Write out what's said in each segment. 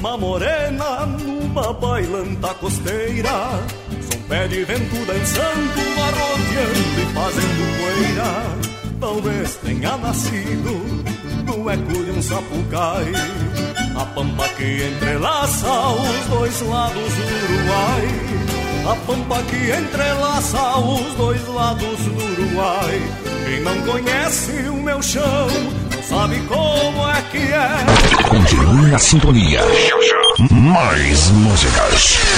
uma morena numa bailanta costeira São pé de vento dançando, arrodeando e fazendo poeira. Talvez tenha nascido no eco de um sapucai. A pampa que entrelaça os dois lados do Uruguai. A pampa que entrelaça os dois lados do Uruguai. Quem não conhece o meu chão sabe como é que é Continue na sintonia. Mais músicas.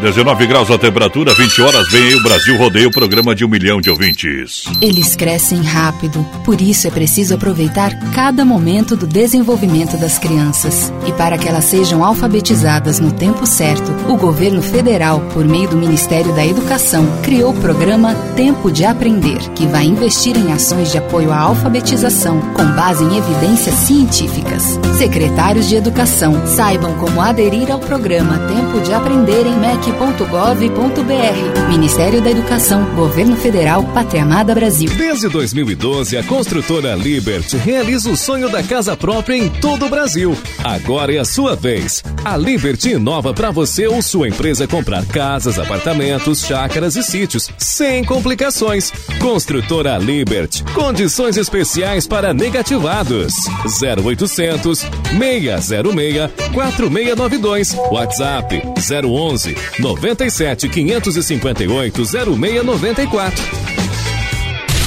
19 graus a temperatura, 20 horas, vem aí o Brasil Rodeio, o programa de um milhão de ouvintes. Eles crescem rápido, por isso é preciso aproveitar cada momento do desenvolvimento das crianças. E para que elas sejam alfabetizadas no tempo certo, o governo federal, por meio do Ministério da Educação, criou o programa Tempo de Aprender, que vai investir em ações de apoio à alfabetização com base em evidências científicas. Secretários de Educação, saibam como aderir ao programa Tempo de Aprender em MEC mec.gov.br. Ministério da Educação, Governo Federal, Pátria Amada Brasil. Desde 2012, a construtora Liberty realiza o sonho da casa própria em todo o Brasil. Agora é a sua vez. A Liberty inova para você ou sua empresa comprar casas, apartamentos, chácaras e sítios, sem complicações. Construtora Liberty. Condições especiais para negativados. 0800 606 4692. WhatsApp 011 97 558 0694.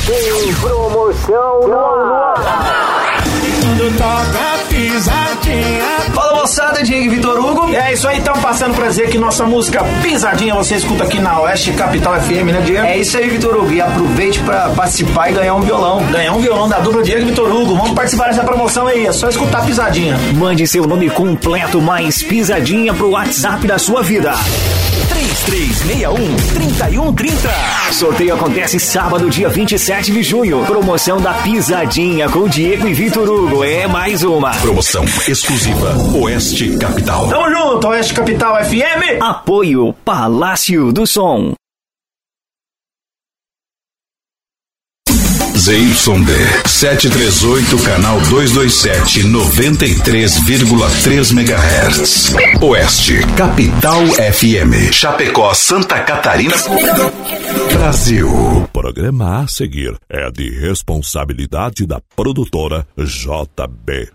Tem promoção no ar. Quando toca pisadinha. Fala moçada, Diego e Vitor Hugo. É isso aí, estão passando pra dizer que nossa música Pisadinha você escuta aqui na Oeste Capital FM, né, Diego? É isso aí, Vitor Hugo. E aproveite pra participar e ganhar um violão. Ganhar um violão da dupla Diego e Vitor Hugo. Vamos participar dessa promoção aí, é só escutar Pisadinha. Mande seu nome completo mais pisadinha pro WhatsApp da sua vida. 3361 3130 Sorteio acontece sábado, dia 27 de junho. Promoção da Pisadinha com Diego e Vitor Hugo. É mais uma. Promoção exclusiva Oeste Capital. Tamo junto, Oeste Capital FM. Apoio Palácio do Som. ZYD 738, canal 227, 93,3 MHz. Oeste, Capital FM. Chapecó, Santa Catarina. Brasil. O programa a seguir é de responsabilidade da produtora JB.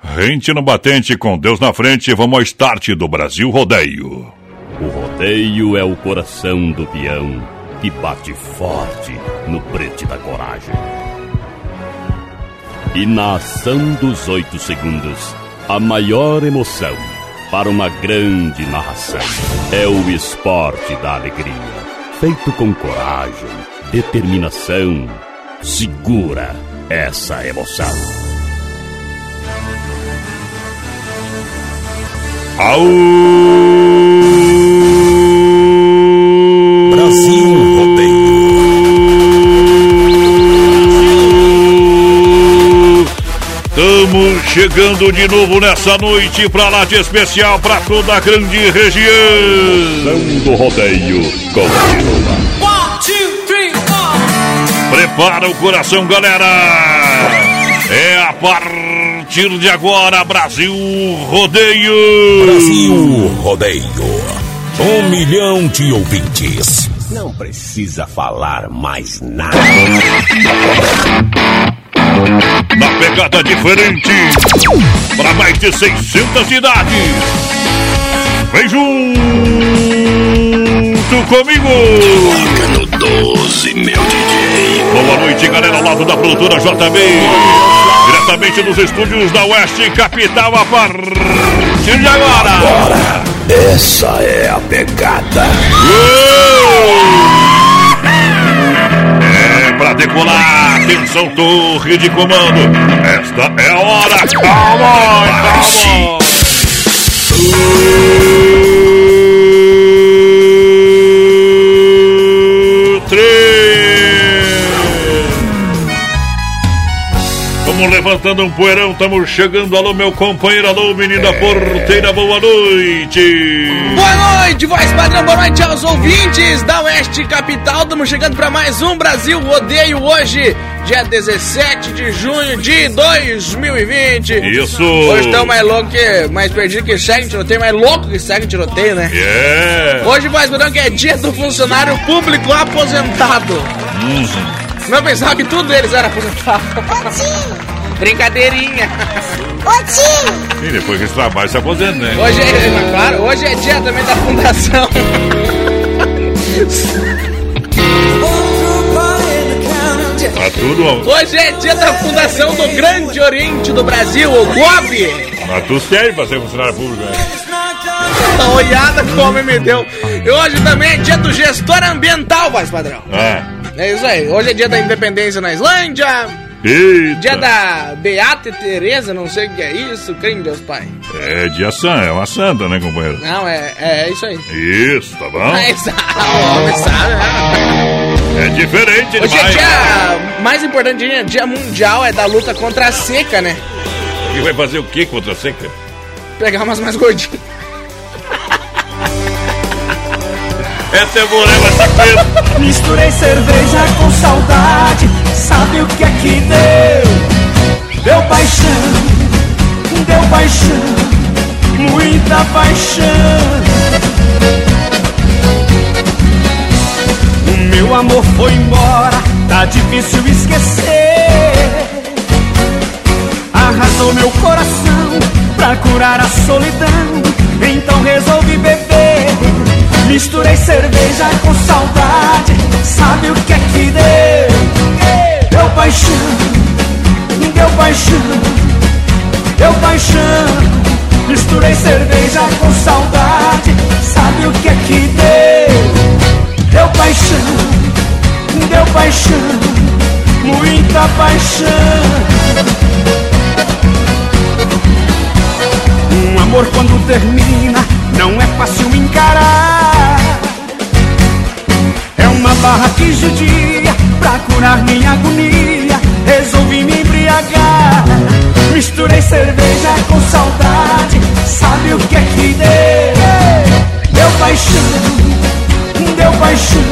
Rente no batente com Deus na frente, vamos ao start do Brasil Rodeio. O rodeio é o coração do peão que bate forte no brete da coragem. E na ação dos oito segundos, a maior emoção para uma grande narração é o esporte da alegria, feito com coragem, determinação. Segura essa emoção. Brasil Estamos chegando de novo nessa noite pra lá de especial pra toda a grande região. do rodeio continua. Prepara o coração, galera. É a partir de agora Brasil Rodeio. Brasil Rodeio. Um milhão de ouvintes. Não precisa falar mais nada. Na pegada diferente, para mais de 600 cidades. Vem junto comigo. Toca no 12, meu DJ. Boa noite, galera, ao lado da produtora JB. Diretamente dos estúdios da Oeste Capital, a partir de agora. Bora. Essa é a pegada. Pra decolar, atenção, torre de comando. Esta é a hora. Calma, calma. Levantando um poeirão, estamos chegando. Alô, meu companheiro, alô, menina porteira, boa noite. Boa noite, voz padrão, boa noite aos ouvintes da Oeste Capital. Estamos chegando para mais um Brasil Rodeio hoje, dia 17 de junho de 2020. Isso. Hoje estamos mais louco que, mais perdido que segue tiroteio, mais louco que segue tiroteio, né? É. Hoje, voz padrão, que é dia do funcionário público aposentado. Uhum. Não pensava que tudo eles eram aposentados. Brincadeirinha. E depois que esse trabalho se aposenta, né? Hoje é, mas claro, hoje é dia também da fundação. Tá tudo. Hoje é dia da fundação do Grande Oriente do Brasil, o GOB. Mas tu serve pra ser funcionário público, né? A olhada que o homem me deu. E hoje também é dia do gestor ambiental, voz padrão. É. É isso aí. Hoje é dia da independência na Islândia. Eita. Dia da Beata Teresa, não sei o que é isso, creme Deus Pai. É dia santa, é uma santa, né, companheiro? Não, é, é isso aí. Isso, tá bom? Mas, o homem sabe, né? É diferente Hoje é demais. dia mais importante, dia, dia mundial é da luta contra a seca, né? E vai fazer o que contra a seca? Pegar umas mais gordinhas. Essa é morena essa peso. Misturei cerveja com saudade, sabe o que é que deu? Deu paixão, deu paixão, muita paixão. O meu amor foi embora, tá difícil esquecer. Arrasou meu coração pra curar a solidão, então resolvi beber. Misturei cerveja com saudade, sabe o que é que deu? Deu paixão, deu paixão, deu paixão. Misturei cerveja com saudade, sabe o que é que deu? Deu paixão, deu paixão, muita paixão. Um amor quando termina não é fácil encarar. É um Numa barra que judia, pra curar minha agonia, resolvi me embriagar. Misturei cerveja com saudade, sabe o que é que deu? Deu paixão, deu paixão,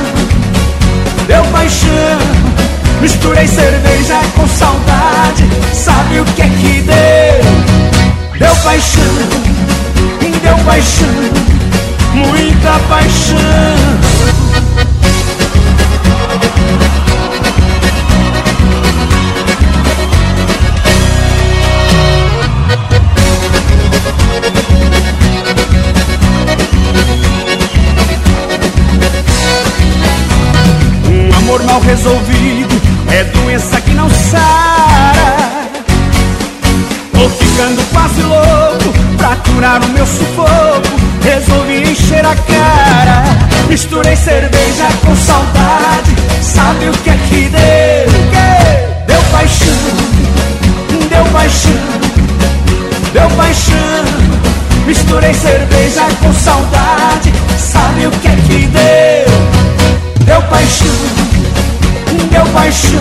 deu paixão. Misturei cerveja com saudade, sabe o que é que deu? Deu paixão, deu paixão, muita paixão. Mal resolvido é doença que não sara. Tô ficando quase louco pra curar o meu sufoco. Resolvi encher a cara. Misturei cerveja com saudade. Sabe o que é que deu? Deu paixão, deu paixão, deu paixão. Misturei cerveja com saudade. Sabe o que é que deu? Deu paixão, deu paixão,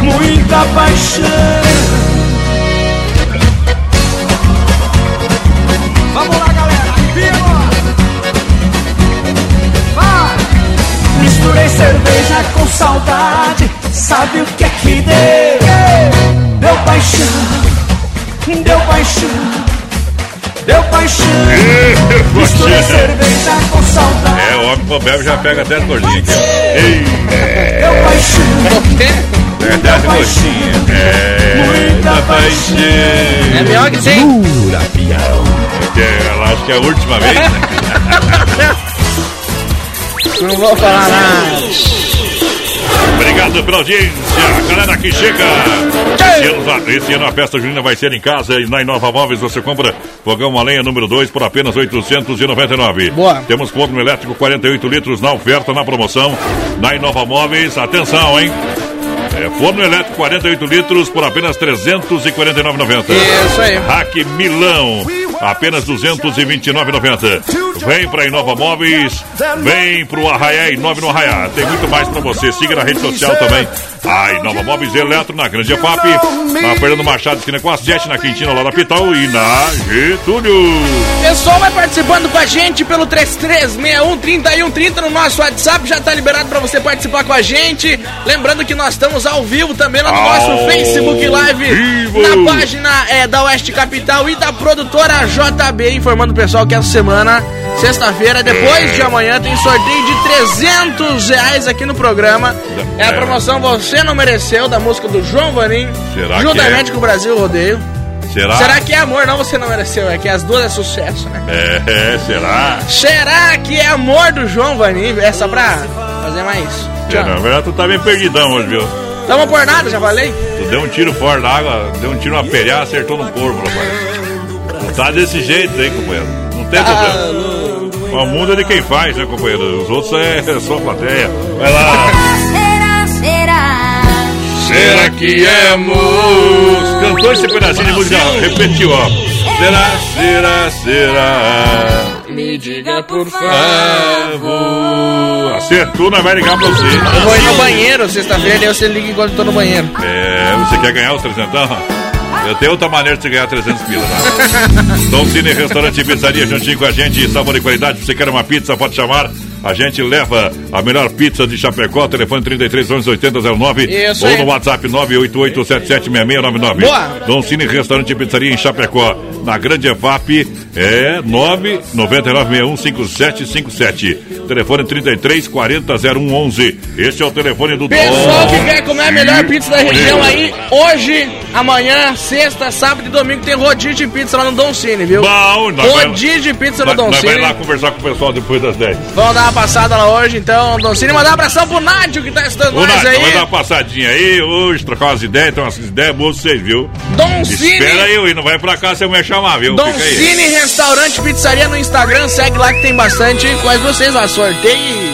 muita paixão. Vamos lá, galera! Vai! Misturei cerveja com saudade, sabe o que é que deu? Deu paixão, deu paixão, deu paixão. Misturei cerveja com saudade. É, o homem que bebe já pega até as gordinhas aqui. Ei, Deu paixão. verdade, gordinha. É, muita paixão. É melhor que tem. Pura pião. É, ela acho que é a última vez, né? Não vou falar nada. Obrigado pela audiência. Galera que chega. Esse ano, esse ano a festa junina vai ser em casa e na Inova Móveis você compra fogão a lenha número 2 por apenas 899. Boa. Temos forno elétrico 48 litros na oferta, na promoção. Na Inova Móveis, atenção, hein? É, forno elétrico 48 litros por apenas 349,90. Isso aí. Hack Milão, apenas 229,90. Vem pra Inova Móveis, vem pro Arraiá Inove no Arraiá. Tem muito mais pra você. Siga na rede social também. A Inova Móveis Eletro na Grande EFAP, na Fernando Machado, esquina com as 7, na Quintina, lá da Pital e na Getúlio. Pessoal, vai participando com a gente pelo 33613130 no nosso WhatsApp. Já tá liberado pra você participar com a gente. Lembrando que nós estamos ao vivo também lá no nosso Ao Facebook Live. vivo. Na página é, da Oeste Capital e da produtora JB. Informando o pessoal que essa semana, sexta-feira, depois de amanhã, tem sorteio de 300 reais aqui no programa. É a promoção Você Não Mereceu, da música do João Vanim. Será que juntamente é? com o Brasil Rodeio. Será? Será que é amor? Não, você não mereceu. É que as duas é sucesso, né? É, é, será? Será que é amor do João Vanim? É só pra fazer mais. É, na verdade, tu tá bem perdidão hoje, viu? Tamo por nada, já falei? Tu deu um tiro fora da água, deu um tiro na perá, acertou no corpo, rapaz. Não tá desse jeito aí, companheiro. Não tem problema. O mundo é de quem faz, né, companheiro? Os outros é, é só plateia. Vai lá. Será, será? Será que é amor? Cantou esse pedacinho de música, repetiu, ó. Será, será, será? Me diga por Favor. Acertou, nós vai ligar pra você. Eu vou ir no banheiro sexta-feira e você liga enquanto eu tô no banheiro. É, você quer ganhar os 300? Eu tenho outra maneira de ganhar 300 pila, tá? Dom Cine Restaurante e Pizzaria juntinho com a gente, sabor e qualidade. Se você quer uma pizza, pode chamar. A gente leva a melhor pizza de Chapecó, telefone 33 11 8009 Isso ou no WhatsApp 988776699. Boa. Dom Cine Restaurante e Pizzaria em Chapecó, na Grande EFAP, é 999615757. Telefone 33 40 0111. Esse é o telefone do Pessoal que quer comer a melhor pizza da região aí, hoje, amanhã, sexta, sábado e domingo tem rodízio de pizza lá no Dom Cine, viu? Bom, nós vai- rodízio de pizza no Dom nós vai Cine. lá conversar com o pessoal depois das 10. Vamos dar uma passada lá hoje, então, Dom Cine. Mandar um abração pro Nádio que tá estudando nós Nath, vai dar aí. uma passadinha aí hoje, trocar umas ideias, tem umas ideias boas pra vocês, viu? Dom Cine. Espera aí, não vai pra cá se eu me chamar, viu? Aí. Cine Restaurante Pizzaria no Instagram, segue lá que tem bastante pra vocês lá. Sorteio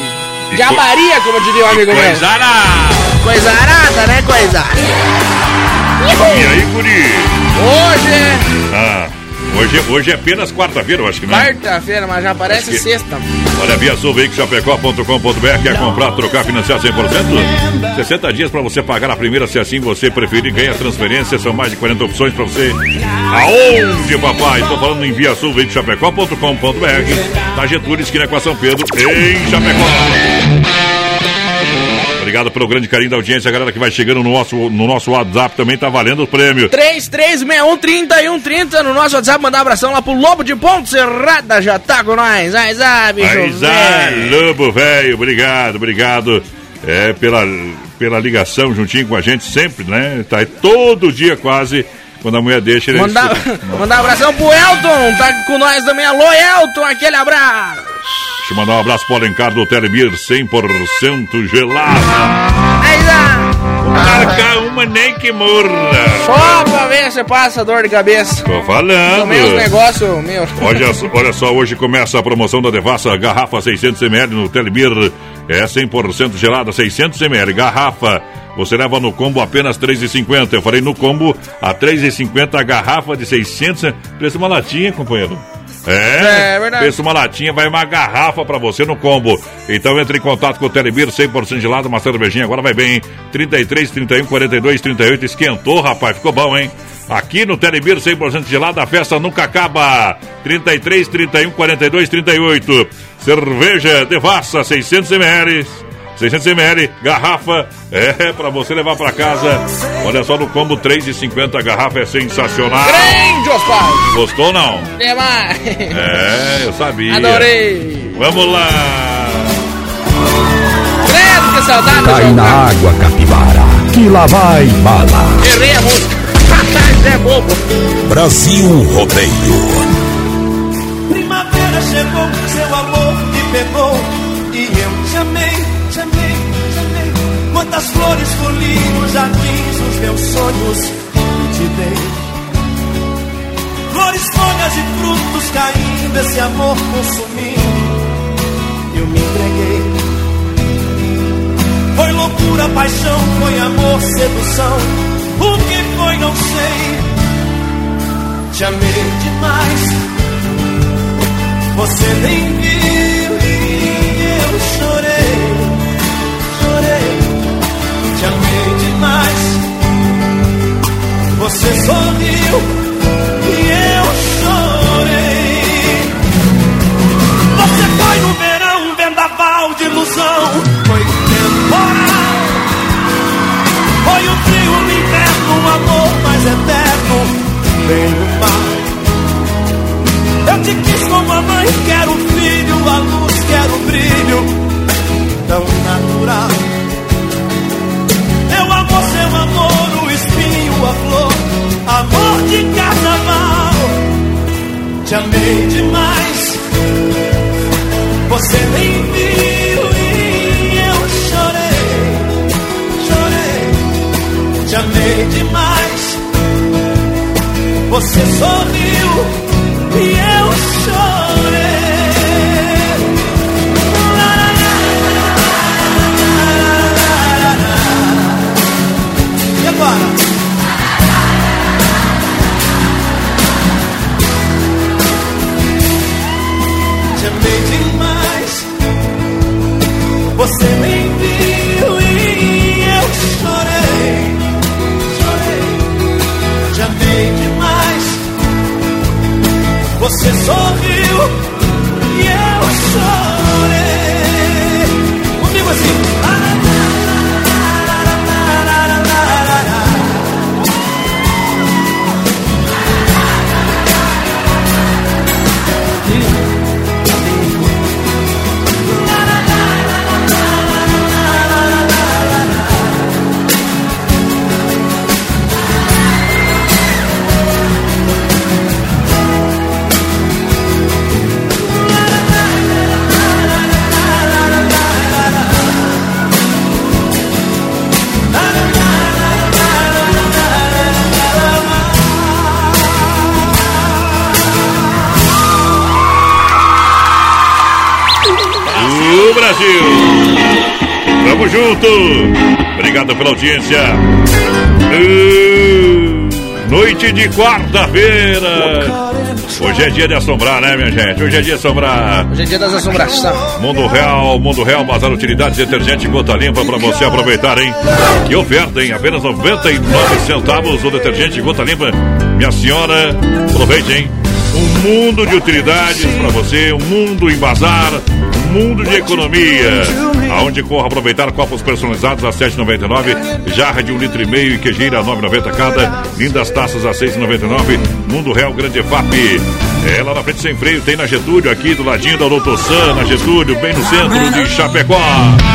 de abaria, como diria o amigo meu. Coisa arada. Coisa arada, né, coisa? E aí, guri? Hoje é Ah, hoje, hoje é apenas quarta-feira, eu acho que não é? quarta-feira, mas já parece que- sexta. Olha, via sulveicochapecó.com.br Quer comprar, trocar, financiar 100%? 60 dias para você pagar a primeira, se assim você preferir. Ganha transferência, são mais de 40 opções para você. Aonde, papai? Estou falando em via sulveicochapecó.com.br Da Getúlio, esquina com a São Pedro, em Chapecó. Obrigado pelo grande carinho da audiência, a galera que vai chegando no nosso, no nosso WhatsApp também tá valendo o prêmio. 33613130 no nosso WhatsApp, mandar um abração lá pro Lobo de Ponto Serrada, já tá com nós. Bicho. Mas ah, Lobo velho, obrigado, obrigado. É, pela, pela ligação juntinho com a gente sempre, né? Tá aí todo dia quase. Quando a mulher deixa, ele Mandar, mandar um abração pro Elton, tá com nós também. Alô, Elton, aquele abraço. Deixa eu mandar um abraço pro Alencar do Telemir, 100% gelado. Aí lá. Marca uma nem que morra. Só pra ver se passa dor de cabeça. Tô falando. Tomei negócios, meu. Olha, olha só, hoje começa a promoção da Devassa, garrafa 600ml no Telemir. É 100% gelada, 600ml, garrafa. Você leva no combo apenas 3,50. Eu falei no combo a 3,50 a garrafa de 600. Preço uma latinha, companheiro. É, é verdade. Pensa uma latinha, vai uma garrafa pra você no combo. Então entre em contato com o Telebir, 100% gelado, uma cervejinha. Agora vai bem, hein? 33, 31, 42, 38. Esquentou, rapaz, ficou bom, hein? Aqui no Telebir, 100% gelado, a festa nunca acaba. 33, 31, 42, 38. Cerveja Devassa, 600 ml. 600 ml, garrafa, é pra você levar pra casa. Olha só no combo 3,50 a garrafa é sensacional. Grande, Oscar! Gostou ou não? Demais! É, eu sabia. Adorei! Vamos lá! Credo, que saudade! Cai na água, capivara, que lá vai bala. Errei a música. é bobo. Brasil Rodeio. Primavera chegou, seu Quantas flores colhi nos jardins, os meus sonhos te dei. Flores, folhas e frutos caindo, esse amor consumindo, eu me entreguei. Foi loucura, paixão, foi amor, sedução. O que foi, não sei. Te amei demais. Você nem viu e eu chorei. Demais. Você sorriu e eu chorei. Obrigado pela audiência! Uh, noite de quarta-feira! Hoje é dia de assombrar, né, minha gente? Hoje é dia de assombrar. Hoje é dia das assombrações. Mundo Real, Mundo Real, Bazar Utilidades, detergente gota limpa pra você aproveitar, hein? Que oferta, hein? Apenas 99 centavos o detergente gota limpa. Minha senhora, aproveite, hein? Um mundo de utilidades pra você, um mundo em bazar, um mundo de economia. Aonde corra aproveitar copos personalizados a 7,99, jarra de um litro e meio e quejeira a 9,90 cada, lindas taças a 6,99, Mundo Real Grande FAP. É lá na frente sem freio, tem na Getúlio, aqui do ladinho da Doutor Sam, na Getúlio, bem no centro de Chapecó.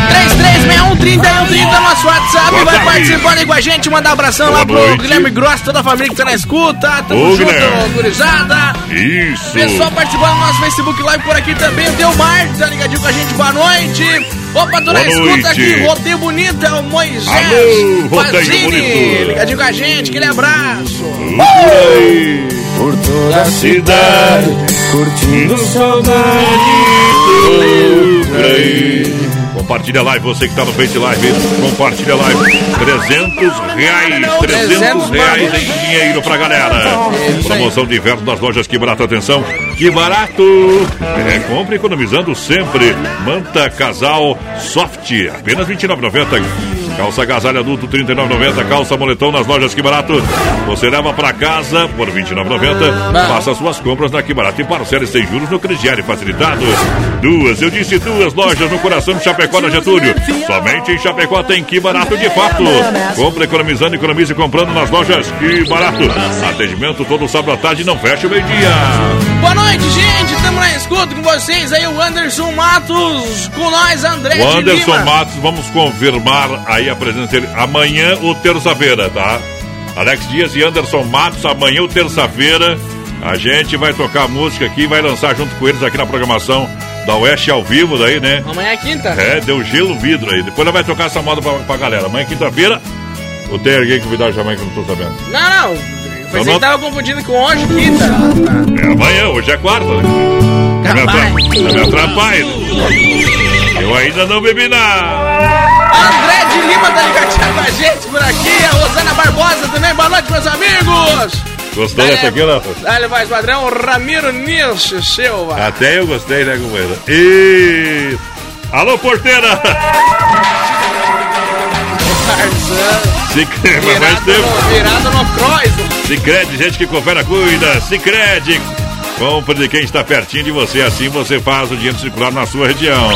3361 nosso WhatsApp. Boa vai tarde. participando aí com a gente. Mandar um abração lá Boa pro noite. Guilherme Gross, toda a família que tá na escuta. Tamo Ô, junto, Guilherme. gurizada. Isso. Pessoal participando do nosso Facebook Live por aqui também. O Delmar tá ligadinho com a gente. Boa noite. Opa, na Boa escuta aqui. Rodeio Bonito é o Moisés. Alô, Bonito. Ligadinho com a gente. Aquele abraço. Por toda a cidade, curtindo Compartilha a live, você que tá no Face Live, compartilha a live. 300 reais, 300 reais em dinheiro pra galera. Promoção de inverno das lojas Que Barato, atenção, que barato! É, compre economizando sempre. Manta Casal Soft, apenas R$ 29,90. Calça agasalho adulto, R$ 39,90. Calça moletom nas lojas Que Barato. Você leva pra casa por R$ 29,90. Faça suas compras na Que Barato e parcele sem juros no crediário facilitado. Duas, eu disse duas lojas no coração de Chapecó, na Getúlio. Somente em Chapecó tem Que Barato de fato. Compre economizando, economize comprando nas lojas Que Barato. Atendimento todo sábado à tarde e não fecha o meio-dia. Boa noite, gente. Tamo na escuta com vocês aí. O Anderson Matos com nós, André O de Anderson Lima. Matos, vamos confirmar aí a presença dele amanhã ou terça-feira, tá? Alex Dias e Anderson Matos, amanhã ou terça-feira. A gente vai tocar música aqui, vai lançar junto com eles aqui na programação da Oeste ao vivo, daí, né? Amanhã é quinta? É, deu gelo vidro aí. Depois ela vai tocar essa moda pra, pra galera. Amanhã, quinta-feira. Ou tem alguém convidado já amanhã que eu não tô sabendo? Não, não. Pensei Então não- que tava confundindo com hoje, quinta. É amanhã, hoje é quarta. Né? Não me atra- não me atrapalhe. Eu ainda não bebi nada. André de Lima tá ligadinho com a gente por aqui. A Rosana Barbosa também. Boa noite, meus amigos. Gostou dessa aqui, Léo? Dale mais padrão, Ramiro Nilce Silva. Até eu gostei, né, companheiro? E... Alô, porteira! Crede, faz tempo. Virado no Croix. Se crede, gente que confere, cuida. Se crede. Compre de quem está pertinho de você, assim você faz o dinheiro circular na sua região.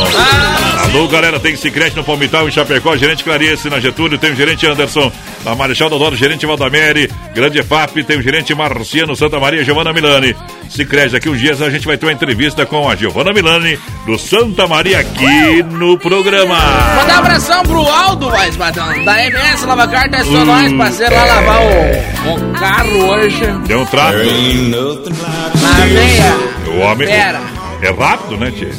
Alô, galera, tem Cicrete no Palmital, em Chapecó, gerente Clarice na Getúlio, tem o gerente Anderson, na Marechal Dodoro, gerente Valdamere, Grande FAP, tem o gerente Marciano Santa Maria, Giovana Milani. Cicrete, daqui uns dias a gente vai ter uma entrevista com a Giovana Milani, do Santa Maria, aqui no programa. Mandar um abração pro Aldo, mais padrão. Da MS Lava Car, tá só Hum, nós, parceiro, lá lavar o, o carro hoje. Deu um trato. Na veia. O homem. Pera. É rápido, né, Tia?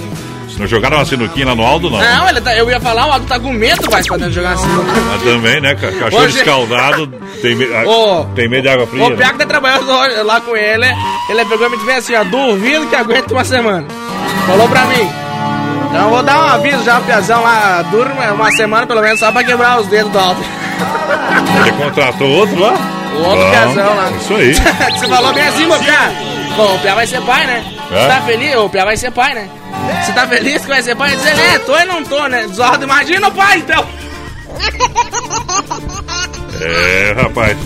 Não jogaram uma sinuquinha lá no Aldo, não. Não, ele tá, eu ia falar, o Aldo tá com medo, mais padrão, de jogar assim. Mas também, né? ca- Cachorro Hoje- escaldado tem, me- tem medo de água fria. O né? Piá que tá trabalhando lá com ele, ele pegou e me disse assim, ó, duvido que aguente uma semana. Falou pra mim. Então eu vou dar um aviso já Piazão lá, durma uma semana pelo menos, só pra quebrar os dedos do Aldo. Você contratou outro lá? O outro Bom, Piazão lá. Isso aí. Você falou bem assim, meu Piá. Bom, o Piá vai ser pai, né? É? Você tá feliz? O Piá vai ser pai, né? Você tá feliz que vai ser pai? Ele diz, é, tô e não tô, né? Aldo, imagina o pai, então. É, rapaz.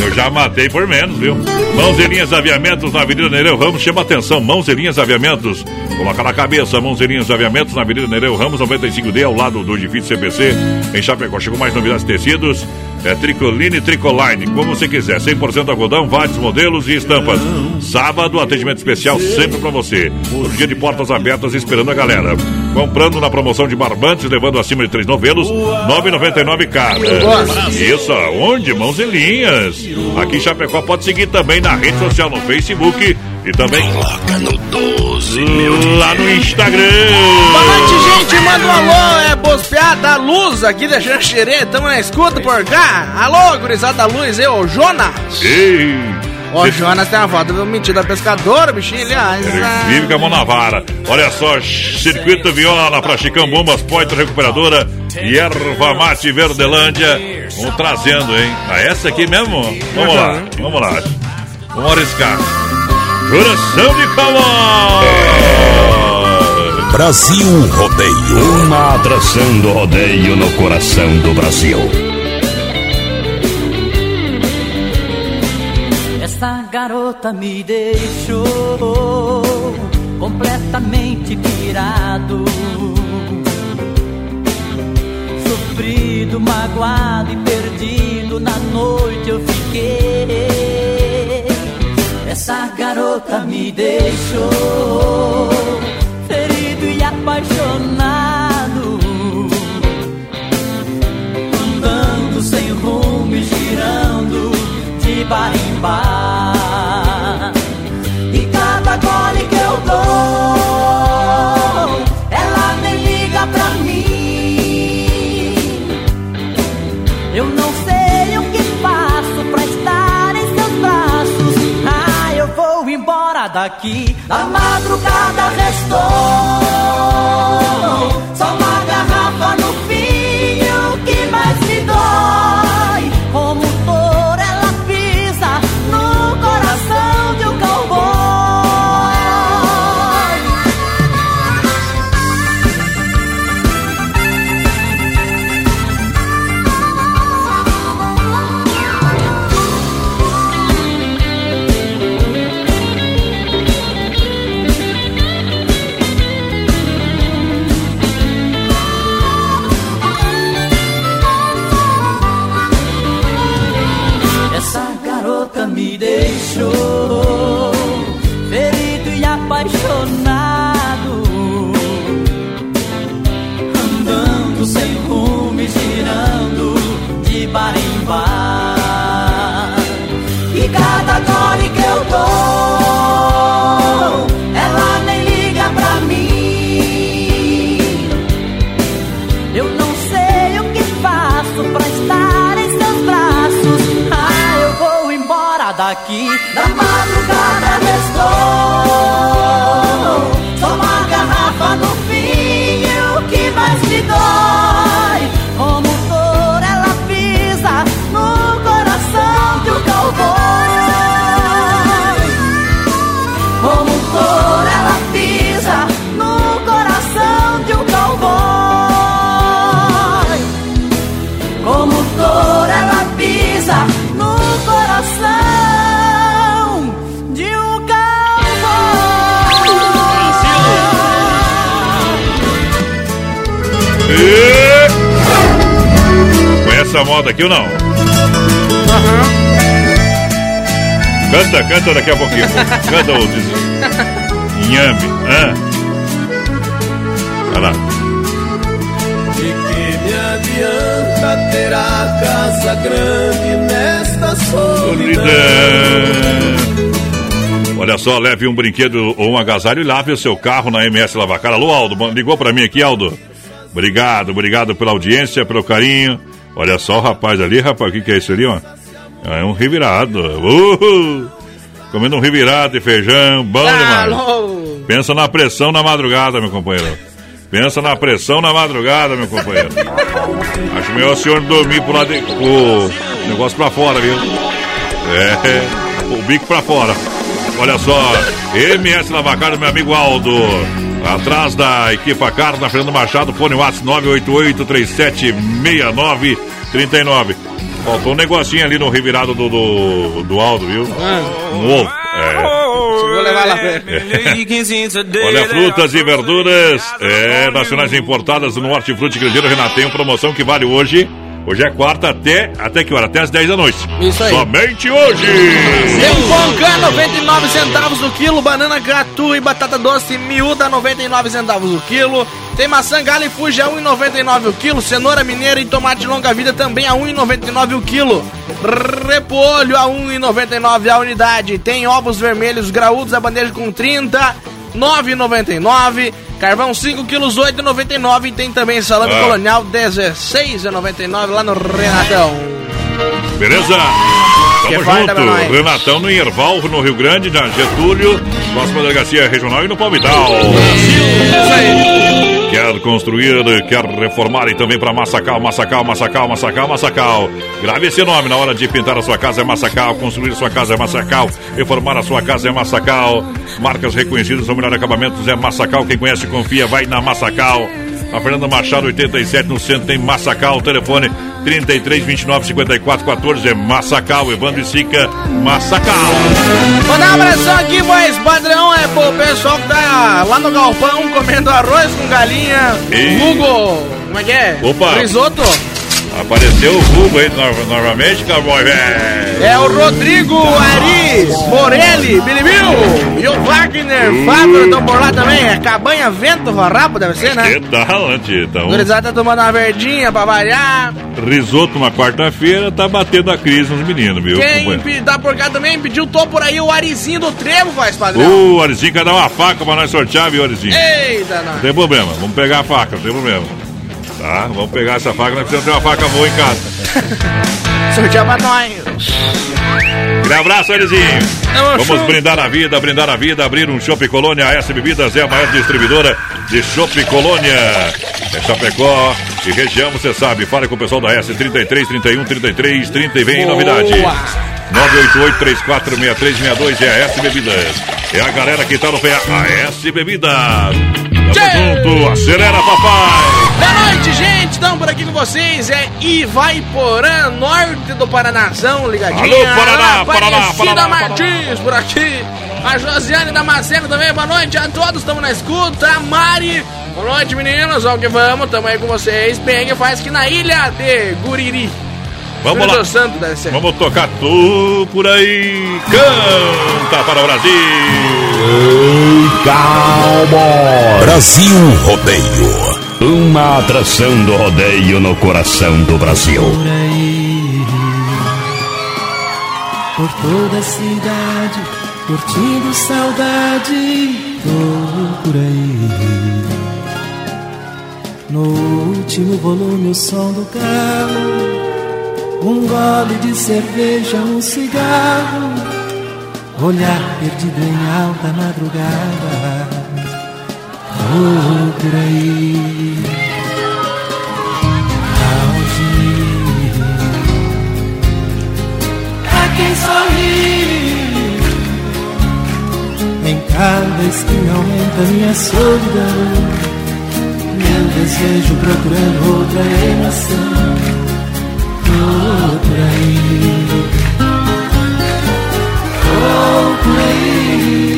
Eu já matei por menos, viu? Mãos linhas aviamentos na Avenida Nereu Ramos. Chama atenção, mãos linhas aviamentos. Coloca na cabeça, mãos linhas aviamentos na Avenida Nereu Ramos, 95D, ao lado do edifício CPC, em Chapecó. Chegou mais novidades de tecidos. É Tricoline Tricoline, como você quiser. 100% algodão, vários modelos e estampas. Sábado, atendimento especial sempre pra você. O dia de portas abertas esperando a galera. Comprando na promoção de barbantes, levando acima de três novelos, 9,99 cada. Isso, aonde? Mãos e linhas. Aqui em Chapecó pode seguir também na rede social, no Facebook e também lá no Instagram. Boa noite, gente. Manda um alô, é Bospeada Luz aqui da Xanxerê. Tamo na escuta por cá. Alô, gurizada da luz, eu, Jonas. Ei! Ô, Jonas tem uma foto do mentido da pescadora, bichinho, aliás. Ele vive com a mão na vara. Olha só, Circuito Viola para Chicão Bombas, Poitra Recuperadora e Erva Mate Verdelândia. Vamos trazendo, hein? Ah, essa aqui mesmo? Vamos lá, vamos lá. Vamos arriscar. Coração de Caló. Brasil Rodeio. Uma atração do rodeio no coração do Brasil. Garota me deixou completamente pirado. Sofrido, magoado e perdido na noite eu fiquei. Essa garota me deixou ferido e apaixonado. Andando sem rumo e girando de bar em bar. Embora daqui. A madrugada restou. Só E... Conhece essa moda aqui ou não? Canta, canta daqui a pouquinho. Canta o Inhame. Hã? Vai lá. De que me adianta ter a casa grande nesta solidão? Olha só, leve um brinquedo ou um agasalho e lave o seu carro na MS Lavacar. Alô, Aldo, ligou pra mim aqui, Aldo. Obrigado, obrigado pela audiência, pelo carinho. Olha só o rapaz ali, rapaz, o que, que é isso ali, ó? É um revirado. Uhul! Comendo um revirado e feijão, bom demais. Pensa na pressão na madrugada, meu companheiro. Pensa na pressão na madrugada, meu companheiro. Acho melhor o senhor dormir pro lado de, o negócio pra fora, viu? É, o bico pra fora. Olha só, MS Lavacar meu amigo Aldo. Atrás da equipa Carlos, na Fernando Machado, fone WhatsApp 988-3769-39. Faltou um negocinho ali no revirado do, do, do Aldo, viu? Um ovo. É. Vou levar lá pra Olha, frutas e verduras é, nacionais importadas no Hortifruti Grandeiro uma promoção que vale hoje. Hoje é quarta até, até que hora? Até as 10 da noite. Isso aí. Somente hoje. Tem pão 99 centavos o quilo, banana gatu e batata doce miúda 99 centavos o quilo. Tem maçã galho e fuji a 1,99 o quilo, cenoura mineira e tomate longa vida também a 1,99 o quilo. Repolho a 1,99 a unidade. Tem ovos vermelhos graúdos a bandeja com 30, 9,99. Carvão 5 quilos 8,99 e tem também salame Ah. colonial 16,99 lá no Renatão. Beleza? Que Tamo nós. junto. Renatão no Erval, no Rio Grande, na Getúlio, próxima delegacia regional e no Palmital. Quer construir, quer reformar e também para Massacal, Massacal, Massacal, Massacal, Massacal. Grave esse nome na hora de pintar a sua casa é Massacal, construir a sua casa é Massacal, reformar a sua casa é Massacal. Marcas reconhecidas, o melhor acabamentos é Massacal. Quem conhece, confia, vai na Massacal. A Fernanda Machado, 87, no centro tem Massacal. Telefone 33 29 54 14 é Massacal. Evandro e Sica, Massacal. Mandar um abração aqui, voz padrão, é pro pessoal que tá lá no galpão comendo arroz com galinha. Ei. Hugo, como é que é? Opa. Risoto. Apareceu o Hugo aí no- novamente, cowboy, velho. É o Rodrigo Ari Morelli, Bilibil. E o Wagner Fábio estão por lá também. É Cabanha Vento Rabo, deve ser, né? Que tal, Antita? O gurizada tá tomando uma verdinha pra variar. risoto uma quarta-feira tá batendo a crise nos meninos, viu? Quem tá por cá também pediu, tô por aí, o Arizinho do Trevo, voz padrão. Ô, Arizinho, quer dar uma faca pra nós sortear, viu, Arizinho? Eita, Não nós. tem problema, vamos pegar a faca, não tem problema. Tá, vamos pegar essa faca, nós precisamos ter uma faca boa em casa. Sortear pra nós. Aquele abraço, Arizinho. Tamo Vamos brindar a vida, brindar a vida, abrir um Shopping Colônia. A S Bebidas é a maior distribuidora de Shopping Colônia. É Chapecó e região, você sabe. Fale com o pessoal da S 33 31 33 30 e vem Boa. novidade. 988-346362 é a S Bebidas. É a galera que tá no PA. A S Bebidas. Tamo junto, acelera, papai. Boa noite, gente. Estamos por aqui com vocês. É Ivaiporã, norte do Paranazão, ligadinho. Alô, Paraná, Paraná, Aparecida Paraná, Martins por aqui. A Josiane Damasceno também. Boa noite a todos. Estamos na escuta. A Mari. Boa noite, meninos. Vamos que vamos. Estamos aí com vocês. Pegue faz aqui na ilha de Guriri. Vamos lá. Santo deve ser. Vamos tocar tu por aí. Canta para o Brasil. Cowboy. Brasil Rodeio. Uma atração do rodeio no coração do Brasil. Por toda a cidade, curtindo saudade, tô por aí. No último volume, o som do carro, um gole de cerveja, um cigarro, olhar perdido em alta madrugada. Tô por aí. a quem sorri. Em cada esquina aumenta minha solidão. Meu desejo procurando outra emoção. Tô por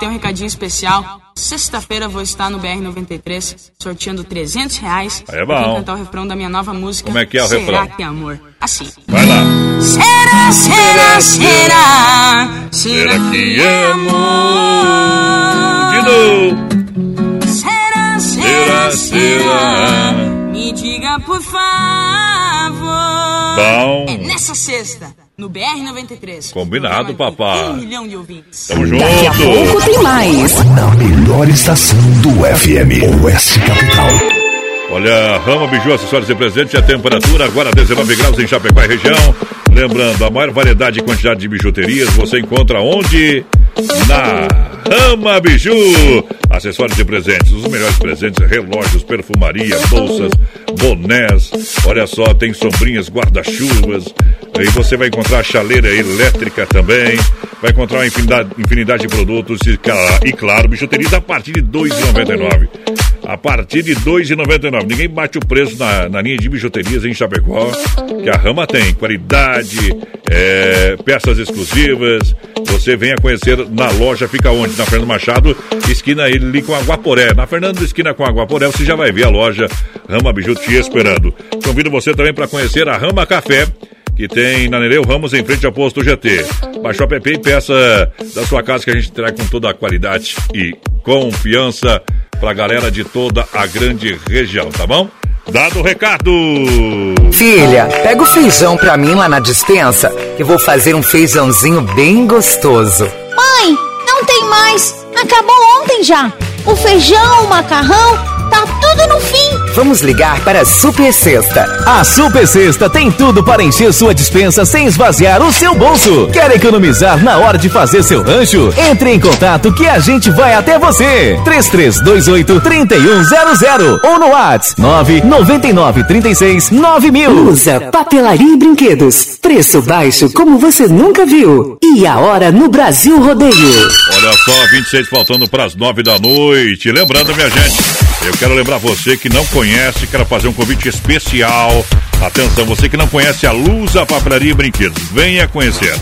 tem um recadinho especial. Sexta-feira vou estar no BR-93 sorteando 300 reais. Aí é pra bom. cantar o refrão da minha nova música. Como é que é o Será refrão? que é amor? Assim. Vai lá. Será, será, será, será que é amor? De novo. Será, será, será, me diga por favor. Bom. É nessa sexta, no BR-93. Combinado, Um papai. milhão de ouvintes. Tamo junto. Daqui a pouco tem mais. Na melhor estação do FM, Oeste Capital. Olha, Rama Biju, acessórios e presentes, a temperatura agora 19 graus em Chapecó e região. Lembrando, a maior variedade e quantidade de bijuterias você encontra onde? Na Rama Biju. Acessórios e presentes, os melhores presentes, relógios, perfumaria, bolsas, bonés. Olha só, tem sombrinhas, guarda-chuvas. Aí você vai encontrar chaleira elétrica também. Vai encontrar uma infinidade, infinidade de produtos e, e claro, bijuterias a partir de R$ 2,99. A partir de R$ 2,99. Ninguém bate o preço na, na linha de bijuterias em Chapecó, que a Rama tem. Qualidade, é, peças exclusivas. Você venha conhecer na loja, fica onde? Na Fernando Machado, esquina ele com Aguaporé. Na Fernando, esquina com Aguaporé, você já vai ver a loja Rama Biju te esperando. Convido você também para conhecer a Rama Café que tem na Nereu Ramos em frente ao posto GT. Baixe o app e peça da sua casa que a gente terá com toda a qualidade e confiança pra galera de toda a grande região, tá bom? Dado o recado! Filha, pega o feijão pra mim lá na dispensa, que eu vou fazer um feijãozinho bem gostoso. Mãe, não tem mais. Acabou ontem já. O feijão, o macarrão, tá tudo no fim. Vamos ligar para a Super Sexta. A Super Sexta tem tudo para encher sua dispensa sem esvaziar o seu bolso. Quer economizar na hora de fazer seu rancho? Entre em contato que a gente vai até você. 3328 3100 ou no WhatsApp 999 36 9000. Lusa, papelaria e brinquedos. Preço baixo como você nunca viu. E a hora no Brasil Rodeio. Olha só, 26 faltando para as 9 da noite. Lembrando, minha gente, eu quero lembrar você que não conhece, quero fazer um convite especial. Atenção, você que não conhece a Lusa Papelaria e Brinquedos, venha conhecer.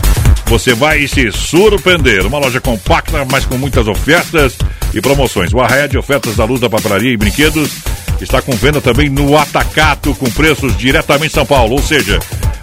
Você vai se surpreender. Uma loja compacta, mas com muitas ofertas e promoções. O arraia de ofertas da Luz da Papelaria e Brinquedos está com venda também no Atacato, com preços diretamente em São Paulo. Ou seja,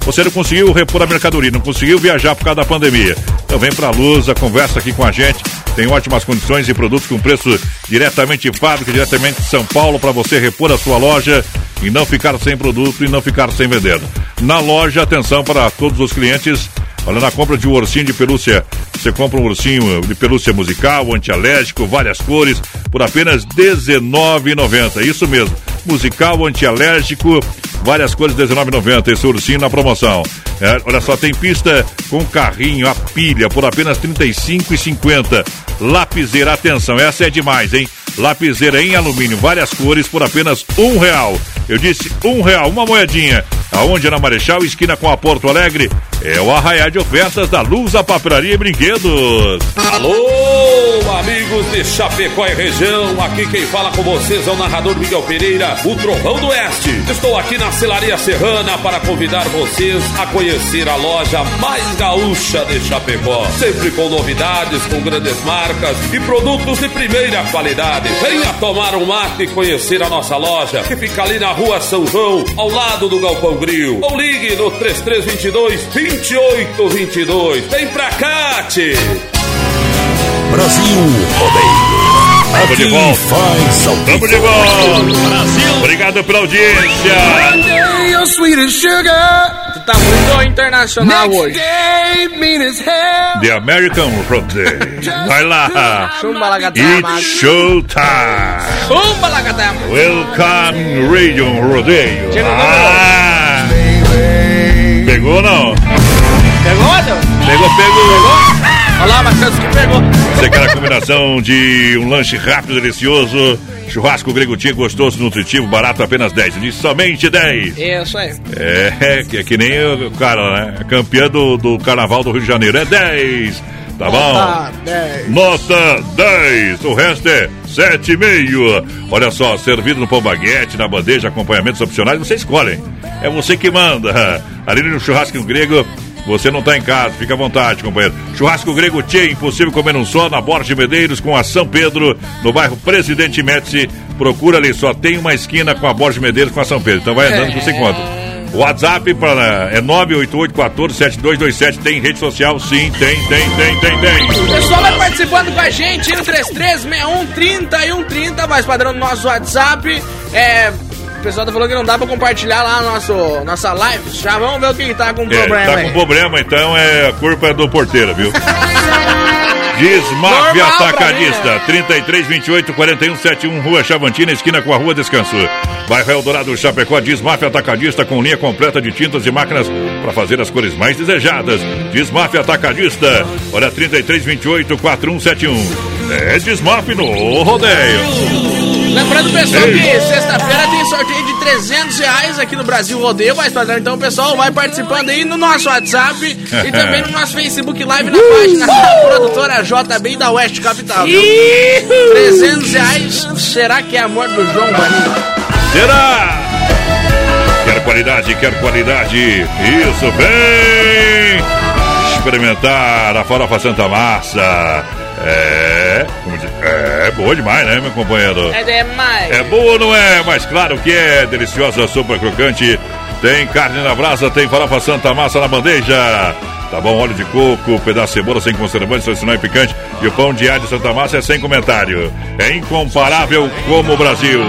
você não conseguiu repor a mercadoria, não conseguiu viajar por causa da pandemia. Então vem pra Lusa, conversa aqui com a gente. Tem ótimas condições e produtos com preço diretamente de fábrica, diretamente de São Paulo, para você repor a sua loja e não ficar sem produto e não ficar sem vender. Na loja, atenção para todos os clientes. Olha, na compra de um ursinho de pelúcia, você compra um ursinho de pelúcia musical, antialérgico, várias cores, por apenas R$19,90. Isso mesmo, musical, antialérgico, várias cores, R$19,90. Esse ursinho na promoção. É, olha só, tem pista com carrinho, a pilha, por apenas R$35,50. Lapiseira, atenção, essa é demais, hein? Lapiseira em alumínio, várias cores, por apenas um real. Eu disse um real, uma moedinha. Aonde é na Marechal, esquina com a Porto Alegre, é o arraiar de ofertas da Luz, a Papelaria e Brinquedos. Alô, amigos de Chapecó e região, aqui quem fala com vocês é o narrador Miguel Pereira, o Trovão do Oeste. Estou aqui na Celaria Serrana para convidar vocês a conhecer a loja mais gaúcha de Chapecó. Sempre com novidades, com grandes marcas e produtos de primeira qualidade. Venha tomar um mate e conhecer a nossa loja, que fica ali na rua São João, ao lado do Galpão Grill. Ou ligue no 3322 2822. Vem pra cá, tchê! Brasil Rodeio. Tamo de volta. faz Tamo de volta. Brasil. Obrigado pela audiência. Your sweet sugar. Tu tá muito internacional hoje. The American Rodeio. Vai lá. Chumba. It's showtime. Chumba lagatama. Welcome Radio Rodeio. Ah. Pegou ou não? Pegou, Matheus? Pegou, pegou. Olha lá, Matheus, que pegou. Você quer a combinação de um lanche rápido, delicioso, churrasco grego tia, gostoso, nutritivo, barato, apenas 10. De somente 10. Isso aí. É, que é que nem o cara, né? Campeão do, do Carnaval do Rio de Janeiro. É 10. Tá bom? Nota 10. Nota 10. O resto é 7,5. Olha só, servido no pão baguete, na bandeja, acompanhamentos opcionais, você escolhe. É você que manda. Ali no churrasco grego, você não tá em casa, fica à vontade, companheiro. Churrasco grego Tchê, impossível comer um só, na Borges de Medeiros, com a São Pedro, no bairro Presidente Médici. Procura ali, só tem uma esquina com a Borges de Medeiros com a São Pedro. Então vai andando que você encontra. O WhatsApp pra, é 988147227. Tem rede social? Sim, tem, tem, tem, tem, tem. O pessoal vai participando com a gente no 336130 e 130, mais padrão do nosso WhatsApp. É. O pessoal tá falando que não dá pra compartilhar lá no nosso, nossa live. Já vamos ver o que tá com É, problema. tá aí. com problema, então é a culpa é do porteiro, viu? Pra Atacadista, mim, 33 28 41 71, Rua Chavantina, esquina com a Rua Descanso. Bairro Eldorado Chapecó, Desmafia Atacadista com linha completa de tintas e máquinas para fazer as cores mais desejadas. Desmafia Atacadista, olha 33 28 4171. É Desmaf no rodeio. Lembrando, pessoal, Ei. que sexta-feira tem sorteio de 300 reais aqui no Brasil Rodeio, mas padrão. Então, pessoal, vai participando aí no nosso WhatsApp e também no nosso Facebook Live na página da produtora JB da West Capital. viu? 300 reais. Será que é amor do João Vaninho? Será? Quer qualidade, quer qualidade. Isso, vem experimentar a farofa Santa Massa. É, como diz, é boa demais, né, meu companheiro? É demais. É boa ou não é? Mas claro que é. Deliciosa sopa crocante. Tem carne na brasa, tem farofa Santa Massa na bandeja. Tá bom, óleo de coco, pedaço de cebola sem conservantes, tradicional e picante. E o pão de alho Santa Massa é sem comentário. É incomparável como o Brasil.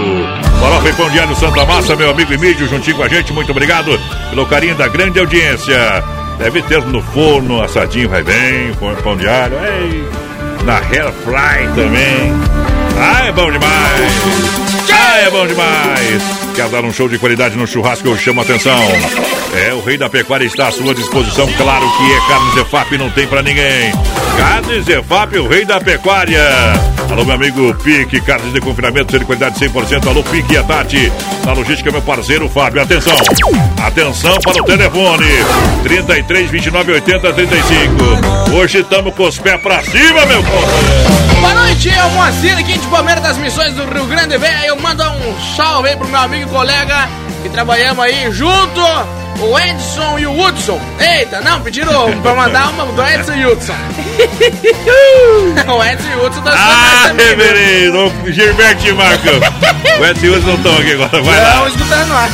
Farofa e pão de alho Santa Massa, meu amigo Emílio, juntinho com a gente. Muito obrigado pelo carinho da grande audiência. Deve ter no forno, assadinho vai bem, pão- pão de alho. Ei, na Hair Fry também. Ah, é bom demais! Ah, é bom demais! Quer dar um show de qualidade no churrasco? Eu chamo a atenção. É, o rei da pecuária está à sua disposição. Claro que é Carne Zefap, não tem pra ninguém. Carne Zefap, o rei da pecuária. Alô, meu amigo Pique, carnes de confinamento, ser de qualidade 100%. Alô, Pique e a Tati. Na logística, meu parceiro Fábio. Atenção! Atenção para o telefone: 33 29 80 35. Hoje estamos com os pés pra cima, meu companheiro. Noite, é o Moacir aqui de Palmeiras das Missões do Rio Grande, velho. Eu mando um salve aí pro meu amigo e colega que trabalhamos aí junto, o Edson e o Hudson. Eita, não, pediram pra mandar uma do Edson e Hudson. o Edson e o Hudson estão Ah, também, reverendo, o Gilberto e Marco. O Edson e o Hudson não estão aqui agora, vai lá. Não, escutando lá.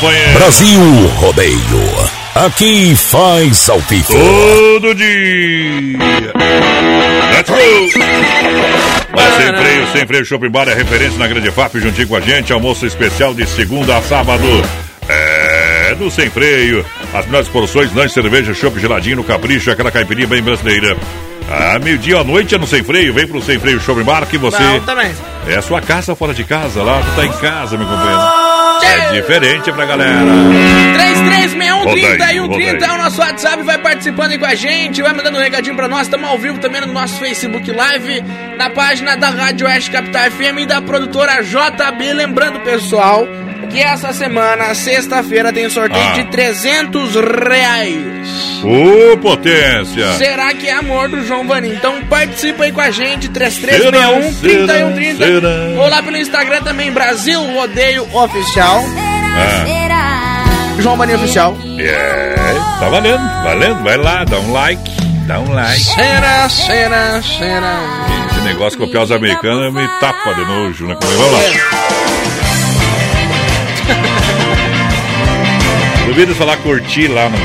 Companheiro. Brasil Rodeio. Aqui faz ao vivo. Todo dia. Let's go! Mas sem freio, sem freio Shopping Bar é referência na Grande FAP juntinho com a gente. Almoço especial de segunda a sábado. É do Sem Freio. As melhores porções, lanche, cerveja, chopp geladinho no capricho, aquela caipirinha bem brasileira. Ah, meio-dia à noite é no Sem Freio. Vem pro Sem Freio Shopping Bar que você. Bom também. É a sua casa fora de casa, lá tu tá em casa, meu companheiro. É diferente pra galera. 336130 é o nosso WhatsApp, vai participando aí com a gente, vai mandando um recadinho pra nós, estamos ao vivo também no nosso Facebook Live, na página da Rádio Oeste Capital FM e da produtora JB. Lembrando, pessoal, que essa semana, sexta-feira, tem sorteio Ah. de 300 reais. Ô, potência! Será que é amor do João Vanim? Então participa aí com a gente, Será, 3361 3130 será? ou lá pelo Instagram também, Brasil Rodeio Oficial. Ah. João Vanim Oficial. É, tá valendo, valendo. Vai lá, dá um like, dá um like. Será, será, será. Esse negócio copiar os americanos me tapa de nojo, né? Vamos lá. Duvido falar curtir lá no.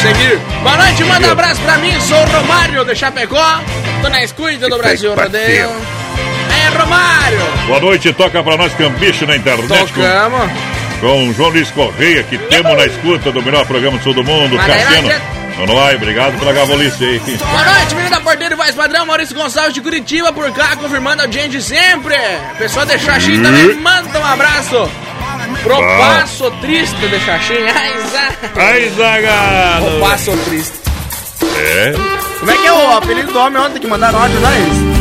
Seguir. Boa noite, manda um abraço pra mim, sou o Romário de Chapecó. Tô na escuta do Brasil Rodeio. É, Romário. Boa noite, toca pra nós Cambicho na internet. Tocamos. Com, com o João Luiz Correia, que temos na escuta do melhor programa do sul do mundo, Mas Cassiano. Não vai, obrigado pela gavolice aí. Boa noite, menino da porteira e voz padrão, Maurício Gonçalves de Curitiba, por cá, confirmando a audiência de sempre. Pessoal de Xaxim também manda um abraço. Pro Bom. passo triste de Xaxim. Ai, Zá. Ai, Zagado. O passo triste. É, Como é que é o apelido do homem ontem que mandaram áudio, não é isso?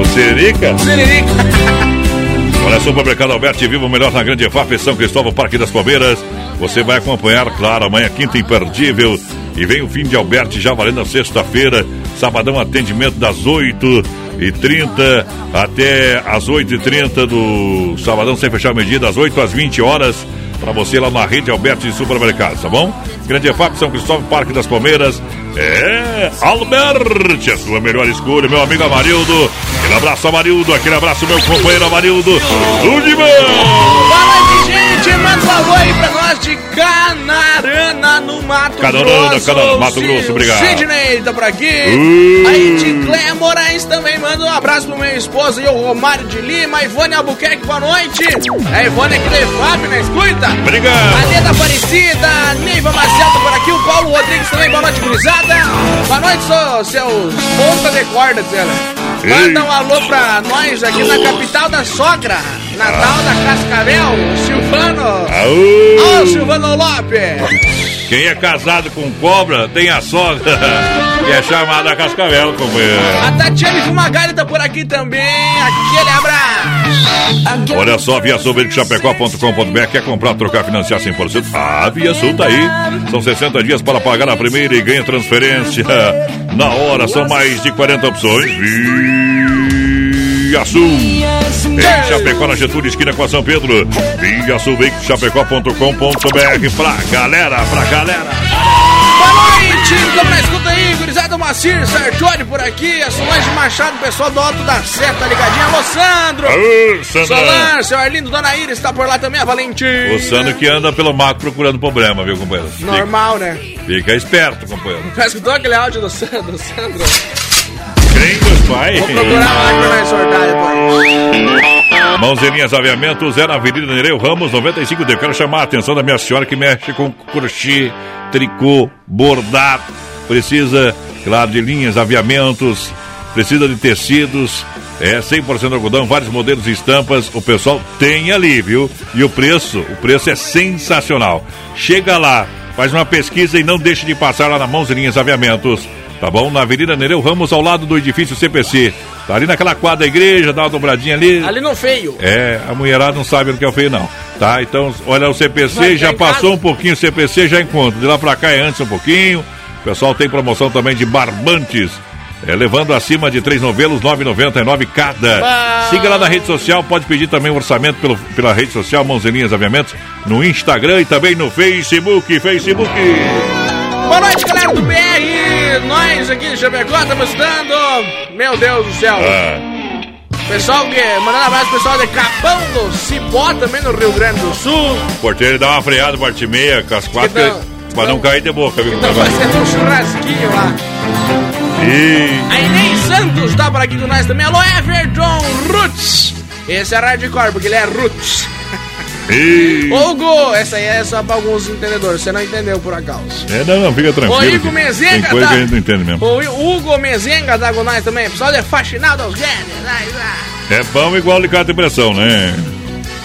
o Sirica. Siririca. Olha, Supermercado Alberti, viva o melhor na Grande EFAP, São Cristóvão, Parque das Palmeiras. Você vai acompanhar, claro, amanhã quinta imperdível. E vem o fim de Alberti já valendo a sexta-feira. Sabadão, atendimento das 8 e 30 até as 8 e 30 do Sabadão, sem fechar a medida, das 8 às 20 horas. Para você lá na rede Alberti de Supermercados, tá bom? Grande EFAP, São Cristóvão, Parque das Palmeiras. É, Alberti, a sua melhor escolha, meu amigo Amarildo. Aquele abraço, Amarildo. Aquele abraço, meu companheiro Amarildo. Tudo de bom! Boa noite, gente. Manda um alô aí pra nós de Canarana, no Mato Canarana, Grosso. Canarana, Mato Grosso, obrigado. Sidney tá por aqui. Uh. Aí de Cléia Moraes também manda um abraço pro meu esposo e o Romário de Lima. Ivone Albuquerque, boa noite. A Ivone aqui da EFAP, na escuta. Obrigado. A Leda Aparecida, Neiva Marcel tá por aqui. O Paulo Rodrigues também, boa noite, gurizada. Boa noite, seu, seus ponta de corda, Zela. Manda um alô pra nós aqui na capital da sogra. Natal da Cascavel, Silvano. Aô. Ó, Silvano Lopes. Quem é casado com cobra tem a sogra, que é chamada Cascavel, companheiro. A Tatiane Fumagalli tá por aqui também. Aquele abraço. Olha só, Via Sul, Chapecó.com.br. Quer comprar, trocar, financiar 100%? Ah, Via Sul tá aí. São 60 dias para pagar a primeira e ganha transferência. Na hora, são mais de 40 opções. Via Sul. Em Chapecó, na Getúlio, esquina com a São Pedro. Sul, Chapecó.com.br. Pra galera, pra galera. Boa noite. Tamo na escuta aí, gurizada. Uma Moacir Sartori por aqui, a Solange Machado, pessoal do Alto da Seta ligadinha. Alô, Sandro! Alô, Sandro! Solange, seu Arlindo, Dona Iris está por lá também, a Valentina. O Sandro que anda pelo mato procurando problema, viu, companheiro? Fica- Normal, né? Fica esperto, companheiro. Já escutou aquele áudio do Sandro? Sandro? Gringos, pai. Vou procurar lá pra nós sortar depois. Mãozinhas Aviamentos é na Avenida Nereu Ramos 95D. Eu quero chamar a atenção da minha senhora que mexe com crochê, tricô, bordado. Precisa, claro, de linhas, aviamentos, precisa de tecidos. É 100% algodão, vários modelos e estampas. O pessoal tem ali, viu? E o preço, o preço é sensacional. Chega lá, faz uma pesquisa e não deixe de passar lá na Mãos Linhas Aviamentos. Tá bom? Na Avenida Nereu Ramos, ao lado do edifício CPC. Tá ali naquela quadra da igreja, dá uma dobradinha ali. Ali no feio. É, a mulherada não sabe o que é o feio, não. Tá? Então, olha o CPC, já passou casa? um pouquinho o CPC, já encontro. De lá pra cá é antes um pouquinho. O pessoal tem promoção também de barbantes. É, levando acima de três novelos, 9,99 cada. Bah. Siga lá na rede social, pode pedir também o orçamento pelo, pela rede social Mãozinhas Aviamentos, no Instagram e também no Facebook. Facebook. Boa noite, galera do BR. Nós aqui de Chapecó estamos estando. Meu Deus do céu. Ah, Pessoal que. Mandando abraço pro pessoal de Capão do Cipó, também no Rio Grande do Sul. o porteiro dá uma freada, parte meia, com as quatro, Que não- pra não cair de boca, viu? Estão fazendo um churrasquinho lá. E... A Inês Santos tá por aqui com nós também. Alô, Everton Roots. Esse é hardcore, porque ele é Roots. E... Hugo, essa aí é só pra alguns entendedores. Você não entendeu por acaso. É, não, não, fica tranquilo. Ô, que Mezenga, Tem coisa tá? que a gente não entende mesmo. O Hugo Mezenga tá com nós também. Pessoal é fascinado aos ai. É bom igual alicate de pressão, né?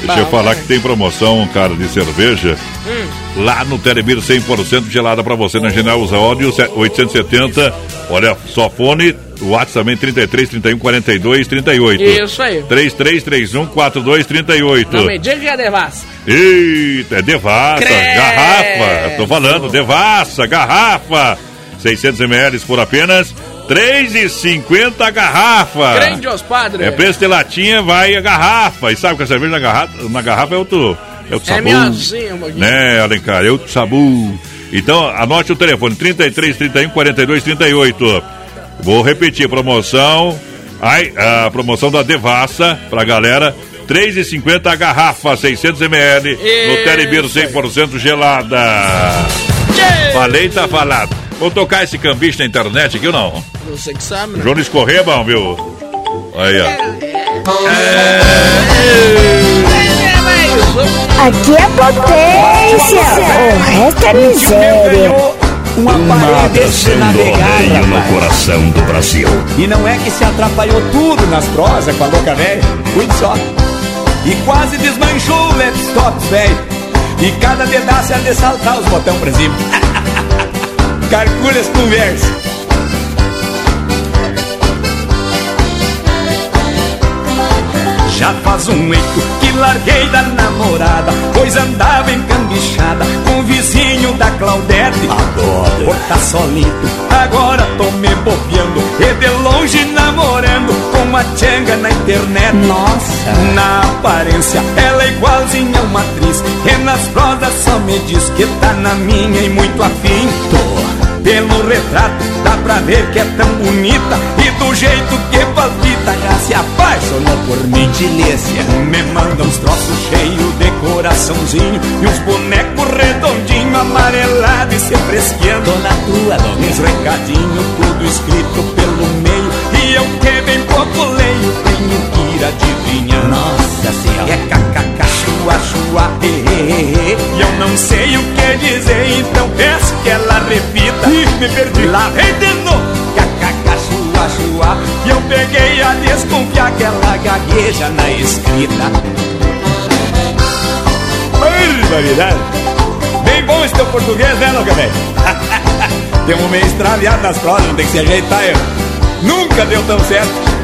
Deixa eu falar né? que tem promoção, cara, de cerveja. Hum. Lá no Telebir 100% gelada pra você na General Osódio 870. Olha, só fone, o WhatsApp também 33 31 42 38. Isso aí. 3331 4238. Não me diga que é devassa. Eita, é devassa, Credo. garrafa. Tô falando, devassa, garrafa. 600 ml por apenas 3,50 a garrafa. Grande os padres. É preço de latinha, vai a garrafa. E sabe que a cerveja na garrafa, na garrafa é outro, é outro É sabor. melhorzinho um pouquinho. Né, Alencar? É outro sabor. Então, anote o telefone: 33 31 42 38. Vou repetir: promoção. Ai, a promoção da Devassa pra galera. 3,50 a garrafa, 600 ml. No Telebir 100% gelada. Falei, tá falado. Vou tocar esse cambiche na internet aqui ou não? Você que sabe, né? Jones Corrêa, bom, viu? Aí, ó. Aqui é potência, o resto é miséria. Nada sem rodeio no coração do Brasil. E não é que se atrapalhou tudo nas prosas com a louca velha. Cuide só. E quase desmanchou o laptop velho. E cada pedaço é de saltar os botão pra cima. Calcule as Já faz um eito que larguei da namorada Pois andava encambichada com o vizinho da Claudete. Adoro. Por tá solito, agora tô me bobeando E de longe namorando uma tchanga na internet. Nossa. Na aparência ela é igualzinha a uma atriz. E nas prosas só me diz que tá na minha e muito afim. Tô. Pelo retrato dá pra ver que é tão bonita. E do jeito que palpita já se apaixonou por mim. Me manda uns troços cheios de coraçãozinho. E uns bonecos redondinho amarelado e se fresqueando Tô na tua, Uns recadinhos tudo escrito pelo meio E eu que bem pouco leio tenho que ir adivinhando Nossa senhora. É kkk, chua, chua, e, e, e, e eu não sei o que dizer Então peço que ela repita. Ih, me perdi. Lá vem de novo. Kkk, chua, chua. E eu peguei a desconfiar que ela gagueja na escrita Barbaridade Bem bom esse teu português, né, louca velho? Tem um meio extraviado nas provas, não tem que se ajeitar eu Nunca deu tão certo.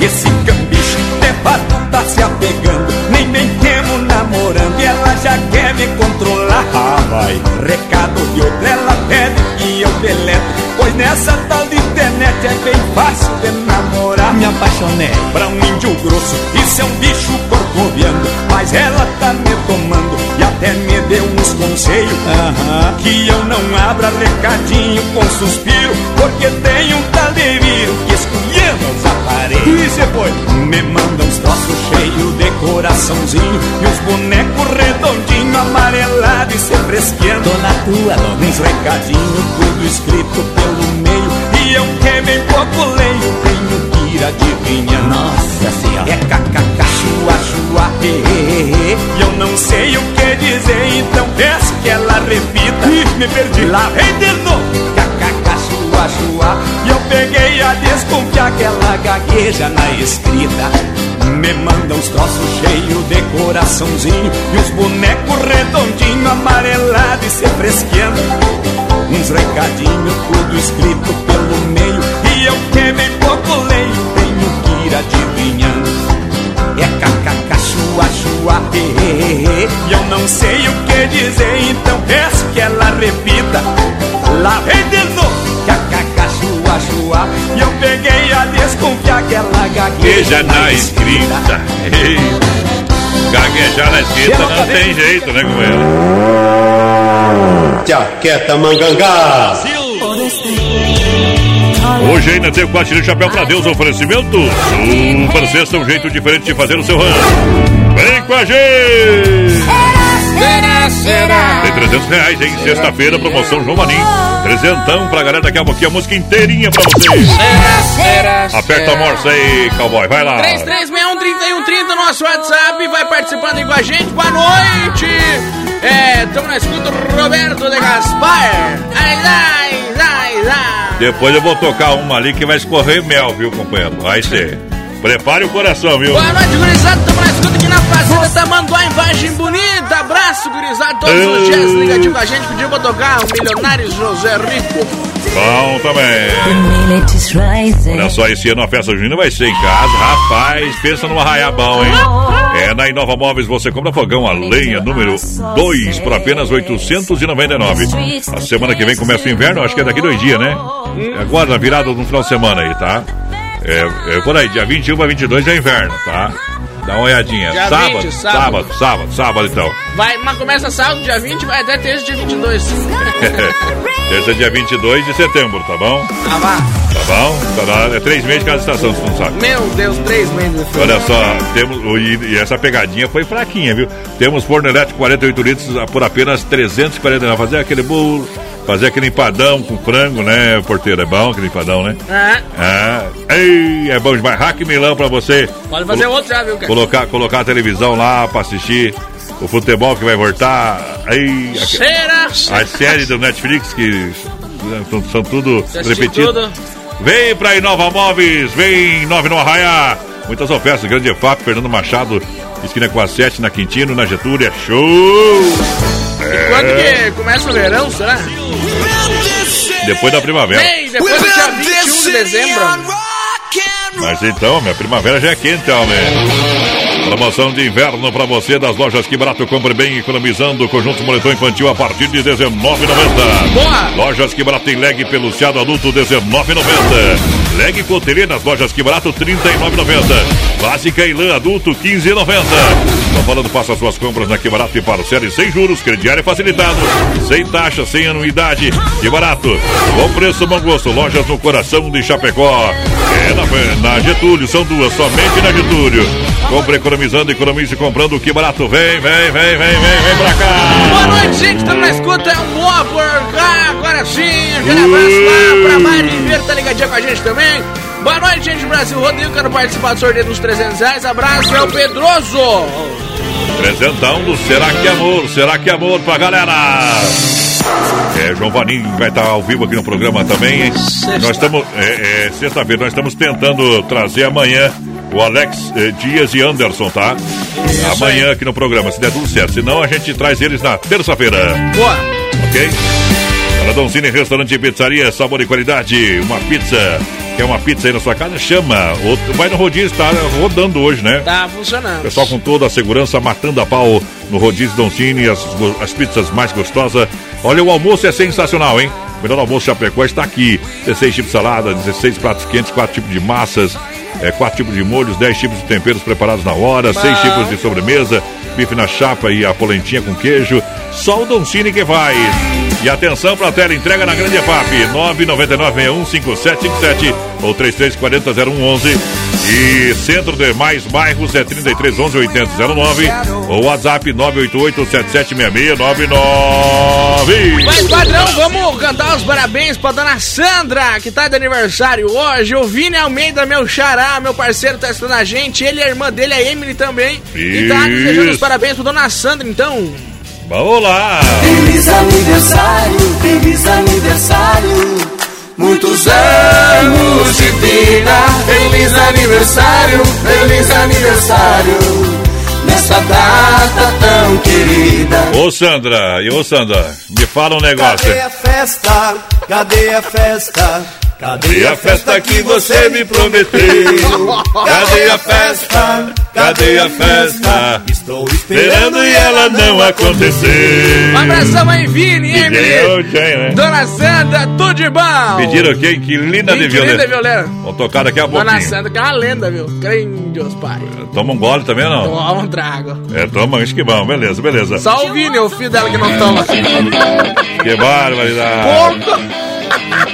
Esse cambicho de fato tá se apegando. Nem bem temo namorando E ela já quer me controlar. Ah, vai. Recado de outra ela pede que eu deleto nessa tal de internet é bem fácil de namorar. Me apaixonei pra um índio grosso, isso é um bicho corcoviando. Mas ela tá me tomando e até me deu uns conselhos. Que eu não abra recadinho com suspiro, porque tem um tal de viro que escolhendo os aparelhos. E foi? Me manda uns troços cheios de coraçãozinho e uns bonecos amarelado e se fresqueando. Na tua, dona. Uns recadinhos, tudo escrito pelo meio. E eu que bem pouco leio, tenho que ir adivinhando. Nossa senhora. É kkk, chua, chua, e, e, e, E eu não sei o que dizer, então peço que ela repita. Ih, me perdi. Lá vem de novo. Kkk, chua, chua. E eu peguei a desconfiar que ela gagueja na escrita. Me manda uns troços cheios de coraçãozinho E uns bonecos redondinho, amarelado e se fresqueando. Uns recadinhos, tudo escrito pelo meio E eu que bem pouco leio, tenho que ir adivinhando. É kkk, chua, chua, e, eu não sei o que dizer, então peço que ela repita. Lá vem de novo, kkk, chua E eu peguei a desconfiar que ela gagueja na escrita. Ei, Gaguejar na escrita não tem jeito, né, companheiro? Jaqueta Mangangá. Hoje ainda tem o quatro de chapéu pra Deus oferecimento. Super Sexta, um jeito diferente de fazer o seu rancho. Vem com a gente! Será, será? Tem 300 reais, hein? Sexta-feira, promoção João Manim. Trezentão pra galera daqui a pouquinho, a música inteirinha pra você. Será, será? Aperta a morsa aí, cowboy, vai lá. 3361 no nosso WhatsApp, vai participando aí com a gente. Boa noite! É, estamos na escuta Roberto de Gaspar. Ai, ai, ai, ai. Depois eu vou tocar uma ali que vai escorrer mel, viu, companheiro? Vai ser. Prepare o coração, viu? Boa noite, gurizada. Estamos na escuta aqui na Fazenda Tamanduá, imagem bonita. Abraço, gurizada. Todos os dias ligativo com a gente. Pediu pra tocar o Milionário José Rico. Bom também. Olha só, esse ano a festa junina vai ser em casa. Rapaz, pensa num bom, hein? É, na Inova Móveis você compra fogão a lenha número 2 por apenas 899. A semana que vem começa o inverno, acho que é daqui dois dias, né? É Agora, na virada no final de semana aí, tá? É, é por aí, dia 21 a 22 já é inverno, tá? Dá uma olhadinha. Dia sábado, 20, sábado, sábado. sábado, sábado, então. Vai, mas começa sábado, dia 20, vai até terça, dia 22. Terça, dia 22 de setembro, tá bom? Ah, vá. Tá bom? Tá lá, É três meses cada estação, se não sabe. Meu Deus, três meses. Olha só, temos, e, e essa pegadinha foi fraquinha, viu? Temos forno elétrico 48 litros por apenas 349. Fazer aquele bolo, fazer aquele empadão com frango, né, porteiro? É bom aquele empadão, né? Ah, Ah, ei, é bom demais. Hack Milão pra você. pode fazer outro já, viu, cara? Colocar, colocar a televisão lá pra assistir o futebol que vai voltar. Cheira! as séries do Netflix que são, são tudo tudo? Vem pra Inova Móveis, vem 9 no Arraia. Muitas ofertas, Grande EFAP, Fernando Machado, esquina com a 7 na Quintino, na Getúlia. Show! É, Quando que começa o verão, será? Depois da primavera. Bem, depois do dia 21 de dezembro. Mas então, minha primavera já é quente, homem. Promoção de inverno pra você das lojas Que Barato. Compre bem, economizando. Conjunto moletom infantil a partir de R$19,90. Boa! Lojas Que Barato tem leg peluciado adulto R$19,90. Leg cotelê nas lojas Que Barato R$39,90. Básica e lã adulto R$15,90. Tô falando, faça suas compras na Que Barato e parcele sem juros, crediário facilitado. Sem taxa, sem anuidade. Que Barato. Bom preço, bom gosto. Lojas no coração de Chapecó. É na, na Getúlio, são duas, somente na Getúlio. Compre economizando, economize comprando. Que Barato. Vem, vem, vem, vem, vem, vem pra cá. Boa noite, gente. Estamos na escuta. É o Boa cá. Agora sim. Aquele abraço lá pra Mari Ribeiro. Tá ligadinha com a gente também. Boa noite, gente do Brasil. Rodrigo, quero participar do sorteio dos 300 reais. Abraço, é o Pedroso. Presentão do Será que é Amor? Será que é Amor pra galera? É, João Vanim vai estar ao vivo aqui no programa também. hein? Nós estamos, é, é, sexta-feira, nós estamos tentando trazer amanhã o Alex eh, Dias e Anderson, tá? Amanhã aqui no programa, se der tudo certo. Senão a gente traz eles na terça-feira. Boa. Ok? Para Doncini Restaurante e Pizzaria, sabor e qualidade. Uma pizza. Quer uma pizza aí na sua casa? Chama. Ou vai no rodízio, tá rodando hoje, né? Tá funcionando. Pessoal com toda a segurança, matando a pau no rodízio Doncini, as, as pizzas mais gostosas. Olha, o almoço é sensacional, hein? melhor almoço Chapecó está aqui. 16 tipos de salada, 16 pratos quentes, 4 tipos de massas, é, 4 tipos de molhos, 10 tipos de temperos preparados na hora, 6 tipos de sobremesa, bife na chapa e a polentinha com queijo. Só o Don Cine que faz. E atenção para a tela entrega na Grande EFAP, 999-615757 ou 3340-0111. E centro de mais bairros é 3311-8009 ou WhatsApp 988-776699. Mas, padrão, vamos cantar os parabéns pra dona Sandra, que tá de aniversário hoje. O Vini Almeida, meu xará, meu parceiro, tá estudando a gente. Ele e a irmã dele, a Emily, também. E tá desejando os parabéns pra dona Sandra, então. Vamos lá! Feliz aniversário, feliz aniversário. Muitos anos de vida. Feliz aniversário, feliz aniversário. Nessa data tão querida. Ô Sandra, e ô Sandra, me fala um negócio. Cadê a festa? Cadê a festa? Cadê a festa que você me prometeu? Cadê a festa? Cadê a festa? Estou esperando e ela não aconteceu. Um abração, mãe Vini, Emily. né? Dona Sandra, tudo de bom. Pediram quem? Que linda de violeta. de violeta. Vamos tocar daqui a Dona pouquinho. Sandra, que é uma lenda, viu? Grandios, pai. Toma um gole também, não? Toma um trago. É, toma, acho que bom. Beleza, beleza. Só o Vini, o filho dela que não toma. Que barbaridade. Pouco.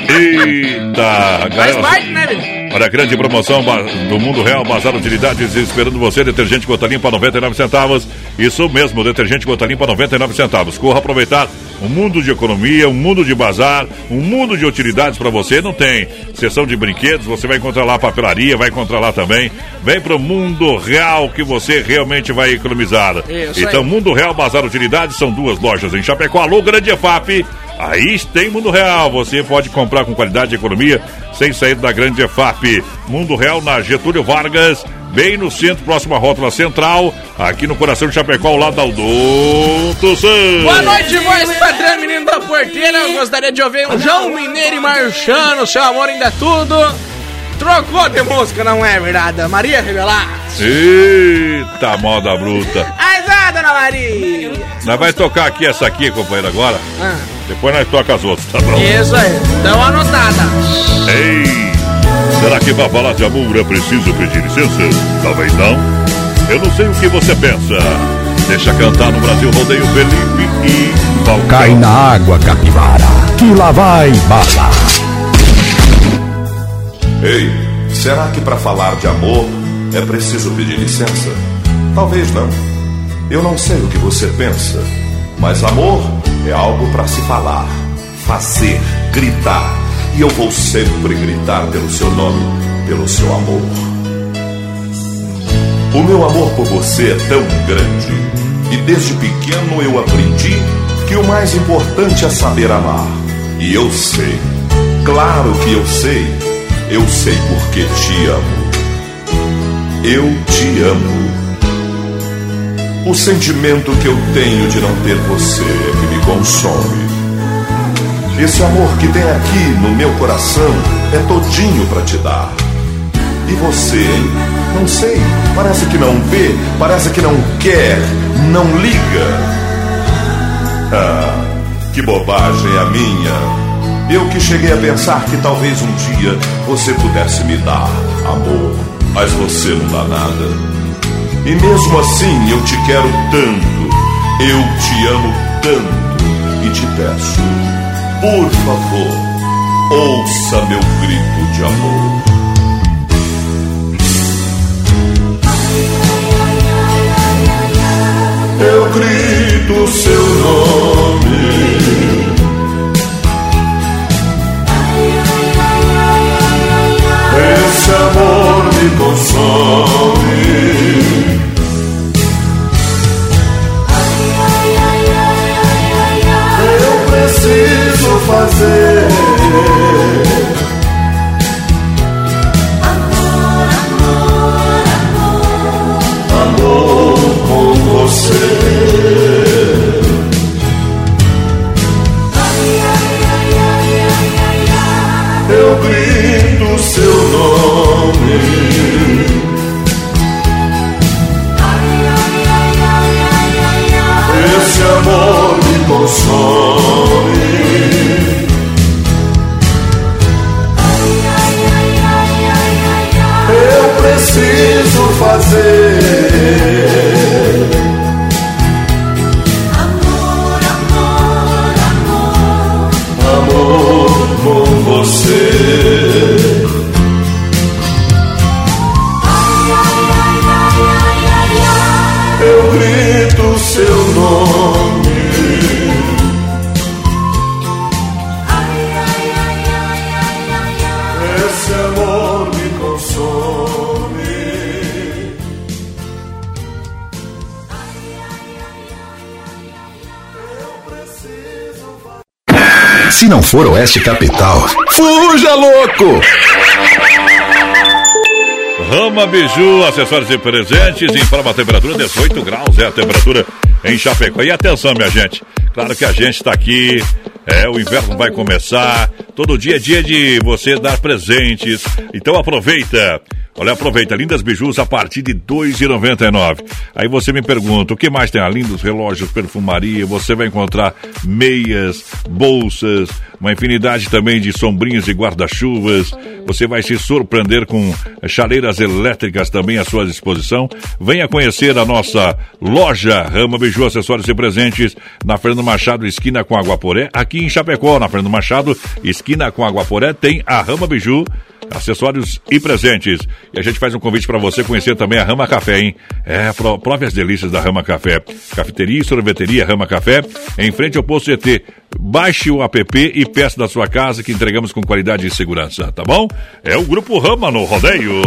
Eita, Faz galera. parte, né? Olha a grande promoção do Mundo Real, Bazar Utilidades, esperando você, detergente gota limpa 99 centavos. Isso mesmo, detergente gota limpa 99 centavos. Corra aproveitar um mundo de economia, um mundo de bazar, um mundo de utilidades para você. Não tem seção de brinquedos, você vai encontrar lá papelaria, vai encontrar lá também. Vem pro Mundo Real que você realmente vai economizar. Isso então, aí. Mundo Real Bazar Utilidades são duas lojas em Chapecó. Alô, Grande EFAP. Aí tem Mundo Real. Você pode comprar com qualidade e economia sem sair da Grande EFAP. Mundo Real na Getúlio Vargas, bem no centro, próximo à rótula central, aqui no coração de Chapecó, ao lado da Aldonto Santos. Boa noite, voz padrão, menino da porteira. Eu gostaria de ouvir um João Mineiro e Marchano, seu amor ainda é tudo. Trocou de música, não é verdade? Maria Revelar. Eita, moda bruta. Aizá, dona Maria. Nós vai tocar aqui essa aqui, companheiro, agora. Ah, Depois nós toca as outras, tá bom? isso aí, dá uma anotada. Ei, será que para falar de amor é preciso pedir licença? Talvez não. Eu não sei o que você pensa. Deixa cantar no Brasil Rodeio Felipe e Falcão. Cai na água, capivara, que lá vai bala. Ei, será que para falar de amor é preciso pedir licença? Talvez não. Eu não sei o que você pensa, mas amor é algo para se falar, fazer, gritar. E eu vou sempre gritar pelo seu nome, pelo seu amor. O meu amor por você é tão grande e desde pequeno eu aprendi que o mais importante é saber amar. E eu sei, claro que eu sei, eu sei porque te amo. Eu te amo. O sentimento que eu tenho de não ter você é que me consome. Esse amor que tem aqui no meu coração é todinho pra te dar. E você, hein? Não sei, parece que não vê, parece que não quer, não liga. Ah, que bobagem a minha. Eu que cheguei a pensar que talvez um dia você pudesse me dar amor, mas você não dá nada. E mesmo assim eu te quero tanto, eu te amo tanto e te peço, por favor, ouça meu grito de amor. Eu grito seu nome. Esse amor me consome. consome. Eu preciso fazer. Se não for Oeste Capital, fuja louco! Rama Biju, acessórios e presentes, informa a temperatura, 18 graus é a temperatura em Chapecó. E atenção, minha gente, claro que a gente está aqui, é, o inverno vai começar, todo dia é dia de você dar presentes, então aproveita. Olha, aproveita, lindas bijus a partir de R$ 2,99. Aí você me pergunta, o que mais tem? Ah, lindos relógios, perfumaria, você vai encontrar meias, bolsas, uma infinidade também de sombrinhas e guarda-chuvas. Você vai se surpreender com chaleiras elétricas também à sua disposição. Venha conhecer a nossa loja Rama Biju Acessórios e Presentes na Fernando Machado, esquina com Aguaporé. Aqui em Chapecó, na Fernando Machado, esquina com Aguaporé, tem a Rama Biju acessórios e presentes. E a gente faz um convite para você conhecer também a Rama Café, hein? É, pro, prove as delícias da Rama Café. Cafeteria e sorveteria Rama Café, em frente ao posto GT. Baixe o app e peça da sua casa que entregamos com qualidade e segurança, tá bom? É o Grupo Rama no rodeio.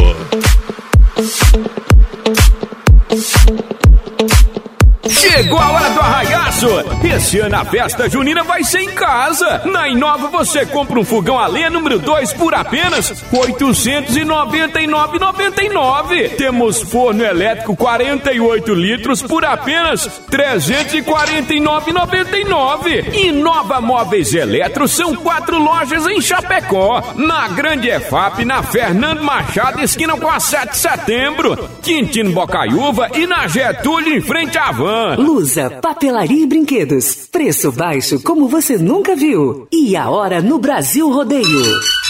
Chegou a hora do arraiaço! Esse ano a festa junina vai ser em casa! Na Inova você compra um fogão a lenha número 2 por apenas R$ 899,99. Temos forno elétrico 48 litros por apenas R$ 349,99. Inova Móveis Eletro são quatro lojas em Chapecó. Na Grande EFAP, na Fernando Machado, esquina com a 7 de setembro. Quintino Bocaiúva e na Getúlio, em frente à van. Lusa, papelaria e brinquedos. Preço baixo como você nunca viu. E a hora no Brasil Rodeio.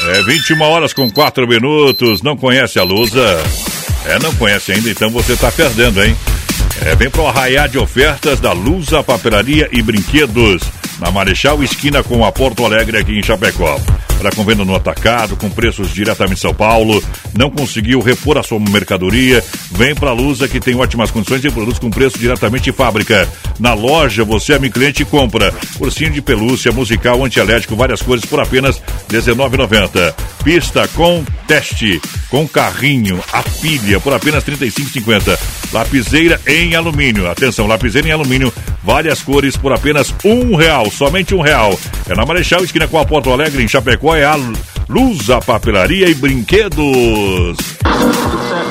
É 21 horas com 4 minutos. Não conhece a Lusa? É, não conhece ainda, então você está perdendo, hein? É, vem pro arraiar de ofertas da Lusa Papelaria e Brinquedos. Na Marechal, esquina com a Porto Alegre, aqui em Chapecó. Para convenda no atacado, com preços diretamente São Paulo. Não conseguiu repor a sua mercadoria? Vem para a Lusa, que tem ótimas condições e produtos com preço diretamente fábrica. Na loja, você, amigo cliente, compra ursinho de pelúcia, musical, antielétrico, várias cores por apenas R$19,90. Pista com teste, com carrinho, a pilha, por apenas R$ 35,50. Lapiseira em alumínio. Atenção, lapiseira em alumínio, várias cores por apenas um real, somente um real. É na Marechal, esquina com a Porto Alegre, em Chapecó, é a Lusa Papelaria e Brinquedos.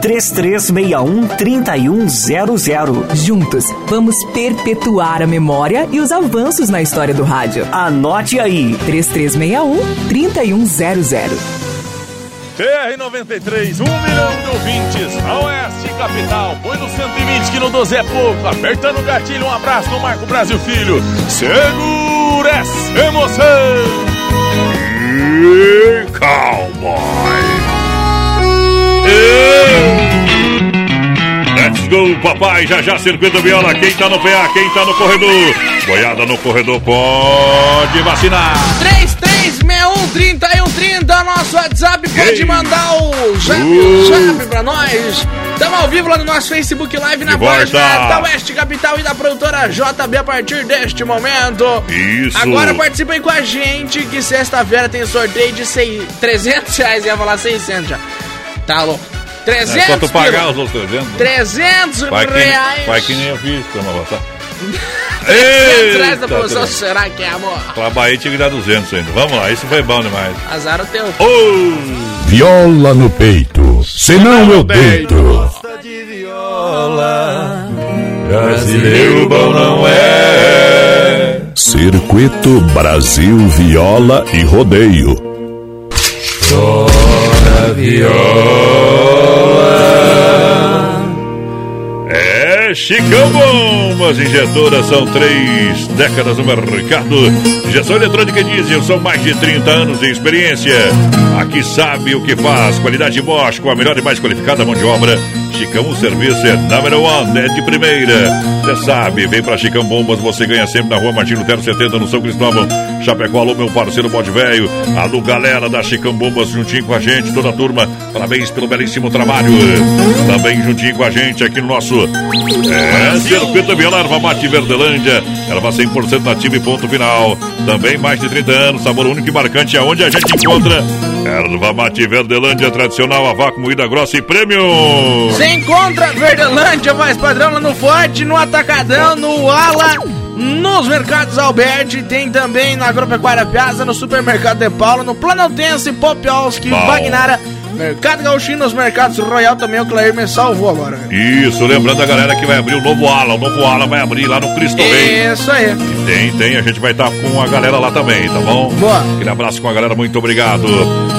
3361 3100. Juntos, vamos perpetuar a memória e os avanços na história do rádio. Anote aí: 3361 3100. TR-93, um milhão de ouvintes, a Oeste Capital, põe no 120 que no 12 é pouco, apertando o gatilho, um abraço no Marco Brasil Filho, segura essa emoção! E cowboy! Let's go, papai, já já circuito viola, quem tá no PA, quem tá no corredor, boiada no corredor, pode vacinar! 33613130, nosso WhatsApp, pode Ei. mandar o zap, Uh. zap pra nós. Estamos ao vivo lá no nosso Facebook Live na página da Oeste Capital e da produtora JB a partir deste momento. Isso. Agora participem com a gente que sexta-feira tem sorteio de sei, 300 reais. Ia falar 600 já. Tá louco. 300 É, quanto pagar pila. os outros 300? 300 Vai que, reais. vai que nem eu fiz, toma botar. 300 reais da promoção, será que é amor? Trabalhei tinha que dar 200 ainda. Vamos lá, isso foi bom demais. Azar o teu. Viola no peito, senão eu deito. Brasileiro bom não é. Circuito Brasil Viola e Rodeio. Chora viola. Chicão Bom. Bombas Injetoras são três décadas no mercado. Injeção eletrônica e diesel são mais de 30 anos de experiência. Aqui sabe o que faz. Qualidade Bosch com a melhor e mais qualificada mão de obra. Chicão, o serviço é number one, é de primeira. Você sabe, vem pra Chicão Bombas, você ganha sempre na rua Martin Lutero 70, no São Cristóvão. Chapecó, alô, meu parceiro Bode Velho. Alô, galera da Chicão Bombas, juntinho com a gente, toda a turma. Parabéns pelo belíssimo trabalho. Também juntinho com a gente aqui no nosso é, Circuito Viola Erva Mate Verdelândia. Erva 100% nativa e ponto final. Também mais de 30 anos, sabor único e marcante, aonde a gente encontra Erva Mate Verdelândia tradicional, a vácuo moída grossa e prêmio. Você encontra Verdelândia mais padrão lá no Forte, no Atacadão, no Ala, nos mercados Alberti, tem também na Agropecuária Piazza, no Supermercado de Paulo, no Planaltense, Popiolski, Bom. Mercado Gauchino, nos mercados Royal também, o Clair me salvou agora. Isso, lembrando a galera que vai abrir o novo ala. O novo ala vai abrir lá no Cristo Rei. Isso aí. E tem, tem, a gente vai estar com a galera lá também, tá bom? Boa. Aquele abraço com a galera, muito obrigado.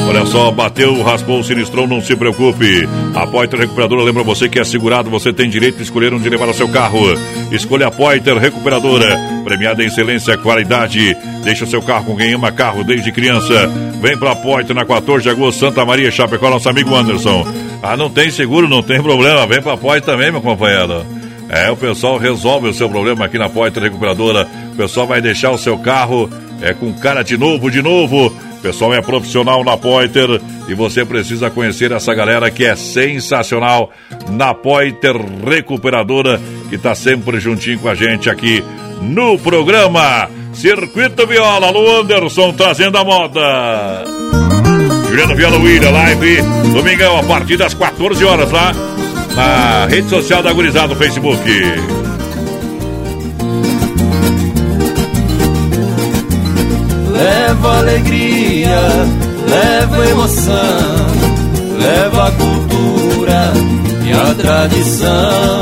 Olha só, bateu, raspou, sinistrou, não se preocupe. A Poiter Recuperadora lembra você que é segurado, você tem direito de escolher onde levar o seu carro. Escolha a Poiter Recuperadora, premiada em excelência, qualidade. Deixa o seu carro com quem ama carro desde criança. Vem pra Poiter na 14 de agosto, Santa Maria, Chapecó, nosso amigo Anderson. Ah, não tem seguro, não tem problema. Vem pra Poiter também, meu companheiro. É, o pessoal resolve o seu problema aqui na Poiter Recuperadora. O pessoal vai deixar o seu carro é com cara de novo, de novo. Pessoal é profissional na Poiter e você precisa conhecer essa galera que é sensacional na Poiter Recuperadora, que está sempre juntinho com a gente aqui no programa Circuito Viola. Alô, Anderson trazendo a moda. Juliano Viola William, live, domingão, a partir das 14 horas lá na rede social da Gurizada no Facebook. Leva alegria, leva emoção, leva a cultura e a tradição.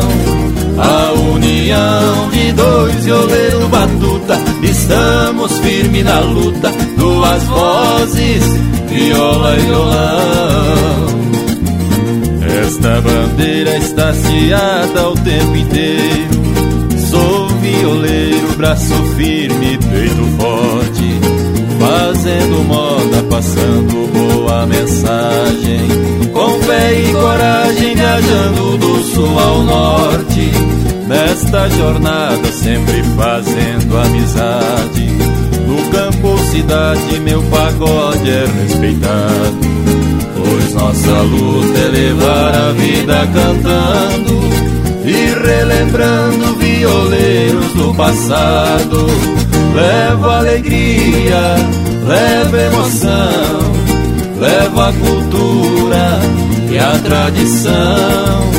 A união de dois violeiros batuta, estamos firmes na luta, duas vozes, viola e violão. Esta bandeira está hasteada o tempo inteiro. Sou violeiro, braço firme, peito forte. Fazendo moda, passando boa mensagem. Com fé e coragem, viajando do sul ao norte. Nesta jornada, sempre fazendo amizade. No campo cidade, meu pagode é respeitado. Pois nossa luta é levar a vida cantando e relembrando violeiros do passado. Leva alegria, leva emoção, leva a cultura e a tradição.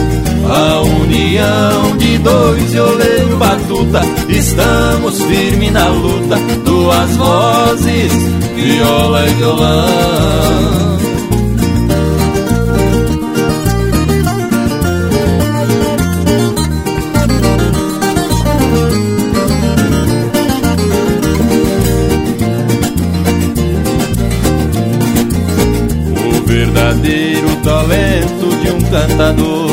A união de dois violeiros batuta, estamos firmes na luta. Duas vozes, viola e violão. Um cantador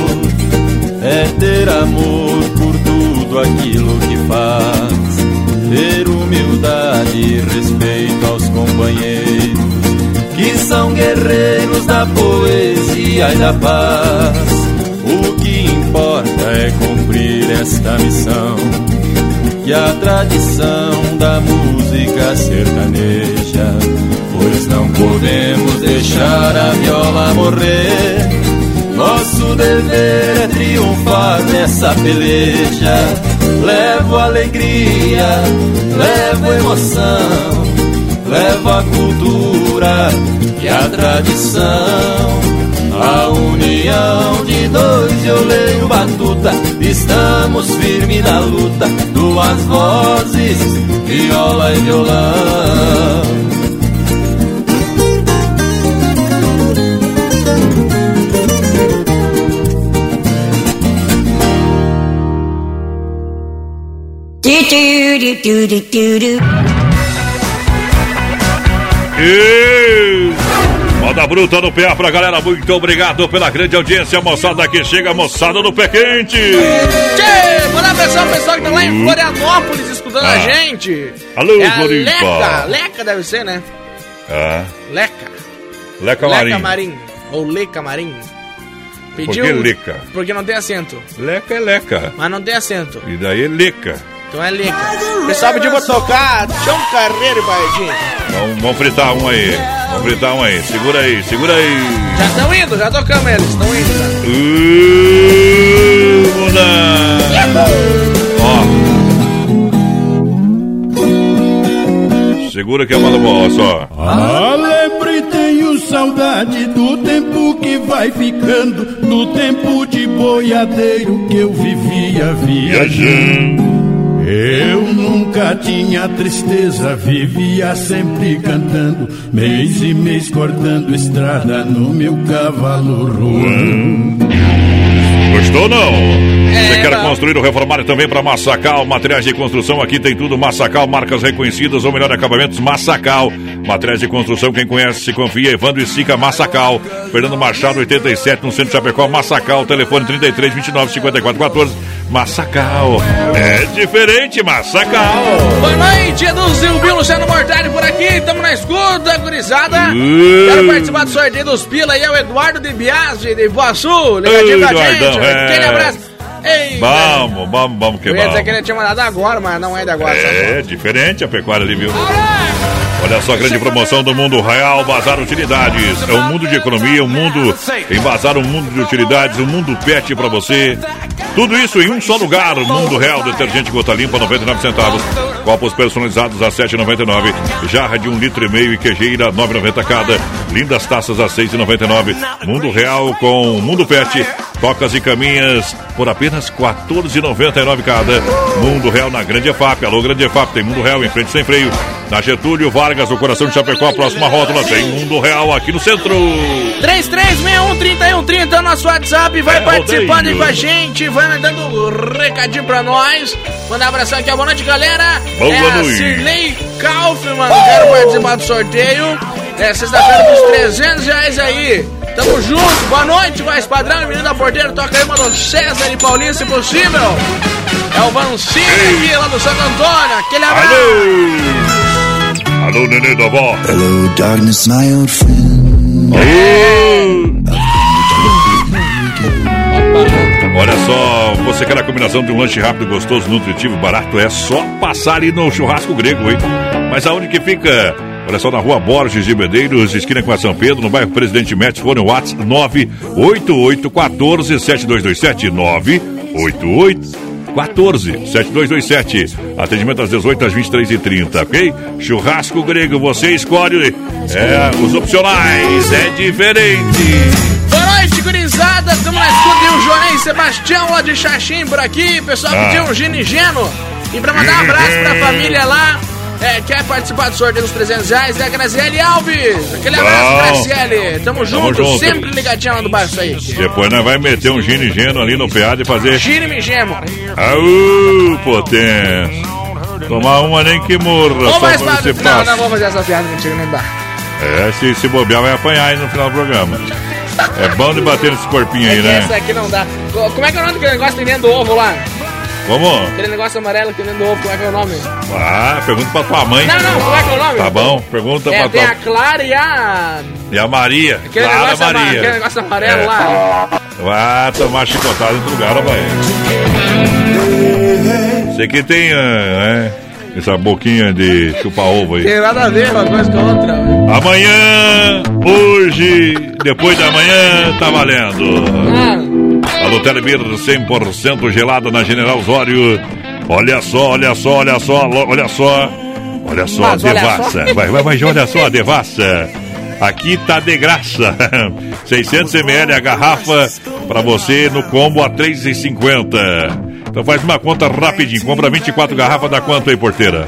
é ter amor por tudo aquilo que faz, ter humildade e respeito aos companheiros que são guerreiros da poesia e da paz. O que importa é cumprir esta missão que a tradição da música sertaneja, pois não podemos deixar a viola morrer. Nosso dever é triunfar nessa peleja. Levo alegria, levo emoção, levo a cultura e a tradição. A união de dois eu leio batuta, estamos firmes na luta, duas vozes, viola e violão. Ei! Moda bruta no PA pra galera, muito obrigado pela grande audiência, moçada que chega, moçada do pé quente. Tchê, manda abração ao pessoal que tá lá em Florianópolis escutando a Ah. gente. Alô, é a Floripa. Leca, Leca deve ser, né? Ah, Leca. Leca Marim. Leca Marim. Ou Leca Marim. Por que Leca? Porque não tem acento. Leca é leca. Mas não tem acento. E daí é leca. Então é. O pessoal pediu pra tocar Chão Carreiro e. Então vamos fritar um aí. Vamos fritar um aí. Segura aí, segura aí. Já estão indo, já tocamos eles. Estão indo. Uh, muda. Ó. Segura que é uma boa, só. Alegre tenho saudade do tempo que vai ficando, do tempo de boiadeiro que eu vivia viajando. Eu nunca tinha tristeza, vivia sempre cantando, mês e mês cortando estrada no meu cavalo ruando. Gostou ou não? Você É, quer não. construir ou reformar também para Massacal? Materiais de construção, aqui tem tudo. Massacal, marcas reconhecidas ou melhor acabamentos, Massacal. Materiais de construção, quem conhece, se confia. Evandro e Sica, Massacal. Fernando Machado, 87, no centro de Chapecó, Massacal. Telefone 33 29 54 14. Massacal. É diferente, Massacal. Boa noite, Edu Zilbio, Luciano Mortari por aqui, estamos na escuta, gurizada. Uh. Quero participar do sorteio dos pila aí, é o Eduardo de Biase, de Iguaçu, ligadinho Uh, com a gente. É. Aquele abraço. Ei, Vamos, vamos, vamos que eu ia dizer vamos. que ele tinha mandado agora, mas não é de agora. É diferente a pecuária ali, viu? Olha só a grande promoção do Mundo Real Bazar Utilidades. É um mundo de economia, um mundo em bazar, um mundo de utilidades, um mundo pet pra você. Tudo isso em um só lugar. Mundo Real Detergente Gota Limpa, 99 centavos. Copos personalizados a 7,99. Jarra de um litro e meio e quejeira, 9,90 cada. Lindas taças a 6,99. Mundo Real com Mundo Pet. Tocas e caminhas por apenas 14,99 cada. Mundo Real na Grande EFAP. Alô, Grande EFAP. Tem Mundo Real em frente sem freio. Na Getúlio Vargas, no coração de Chapecó, próxima rótula. Tem Mundo Real aqui no centro. 33613130 é o nosso WhatsApp, vai É, participando aí com a gente, vai mandando um recadinho pra nós. Mandar um abração aqui, boa noite, galera. Boa é a noite. Cirlei Kaufmann, quero participar do sorteio. É sexta-feira dos 300 reais aí. Tamo junto, boa noite, voz padrão, menino da porteira, toca aí, mano, César e Paulinho, se possível. É o Vancini aqui, lá do Santo Antônio, aquele abraço. Alô, nenê da vó. Hello, darkness, my old friend. Olha só, você quer a combinação de um lanche rápido, gostoso, nutritivo, barato? É só passar ali no churrasco grego, hein? Mas aonde que fica? Olha só, na rua Borges de Medeiros, esquina com a São Pedro, no bairro Presidente Médici, fone WhatsApp 98814 7227 988 14 7227. Atendimento às 18 às 23 h 30 ok? Churrasco grego, você escolhe é, os opcionais, é diferente. Boa noite, gurizada. Estamos na escuta e o Joné e Sebastião lá de Xaxim por aqui. O pessoal Ah. pediu um ginigeno. E pra mandar um abraço pra família lá. É, quer participar do sorteio dos 300 reais é a Graziele Alves. Aquele abraço. Graziele. Tamo junto, junto. sempre ligadinho lá do bairro isso aí. Depois nós vai meter um gino e geno ali no PA de fazer. Gine gemo. Aú, potência. Tomar uma nem que morra, só mais pra você não, passa. não vou fazer essa piada contigo, não dá. É, se, se bobear vai apanhar aí no final do programa. É bom de bater nesse corpinho aí, É essa né? aqui não dá. Co- Como é que é o nome daquele negócio que tem dentro do ovo lá? Vamos? Aquele negócio amarelo que tem dentro do ovo, como é que é o nome? Ah, pergunta pra tua mãe. Não, não, como é que é o nome? Tá bom, pergunta É, pra tem tua... a Clara e a... E a Maria, Aquele, Clara negócio, ama- Maria. aquele negócio amarelo É. lá. Vai tomar chicotada em outro lugar, vai. Você que tem, é, essa boquinha de chupa-ovo aí. Tem nada a ver uma coisa com a outra. Amanhã, hoje, depois da manhã, tá valendo. A Lotéria Beer 100% gelada na General Osório. Olha só, olha só, olha só, olha só. Olha só, Mas olha devassa. só. Vai, vai, vai, olha só, devassa. Aqui tá de graça. 600 ml a garrafa pra você no combo a 3,50. Então faz uma conta rapidinho. Compra 24 garrafas, dá quanto aí, porteira?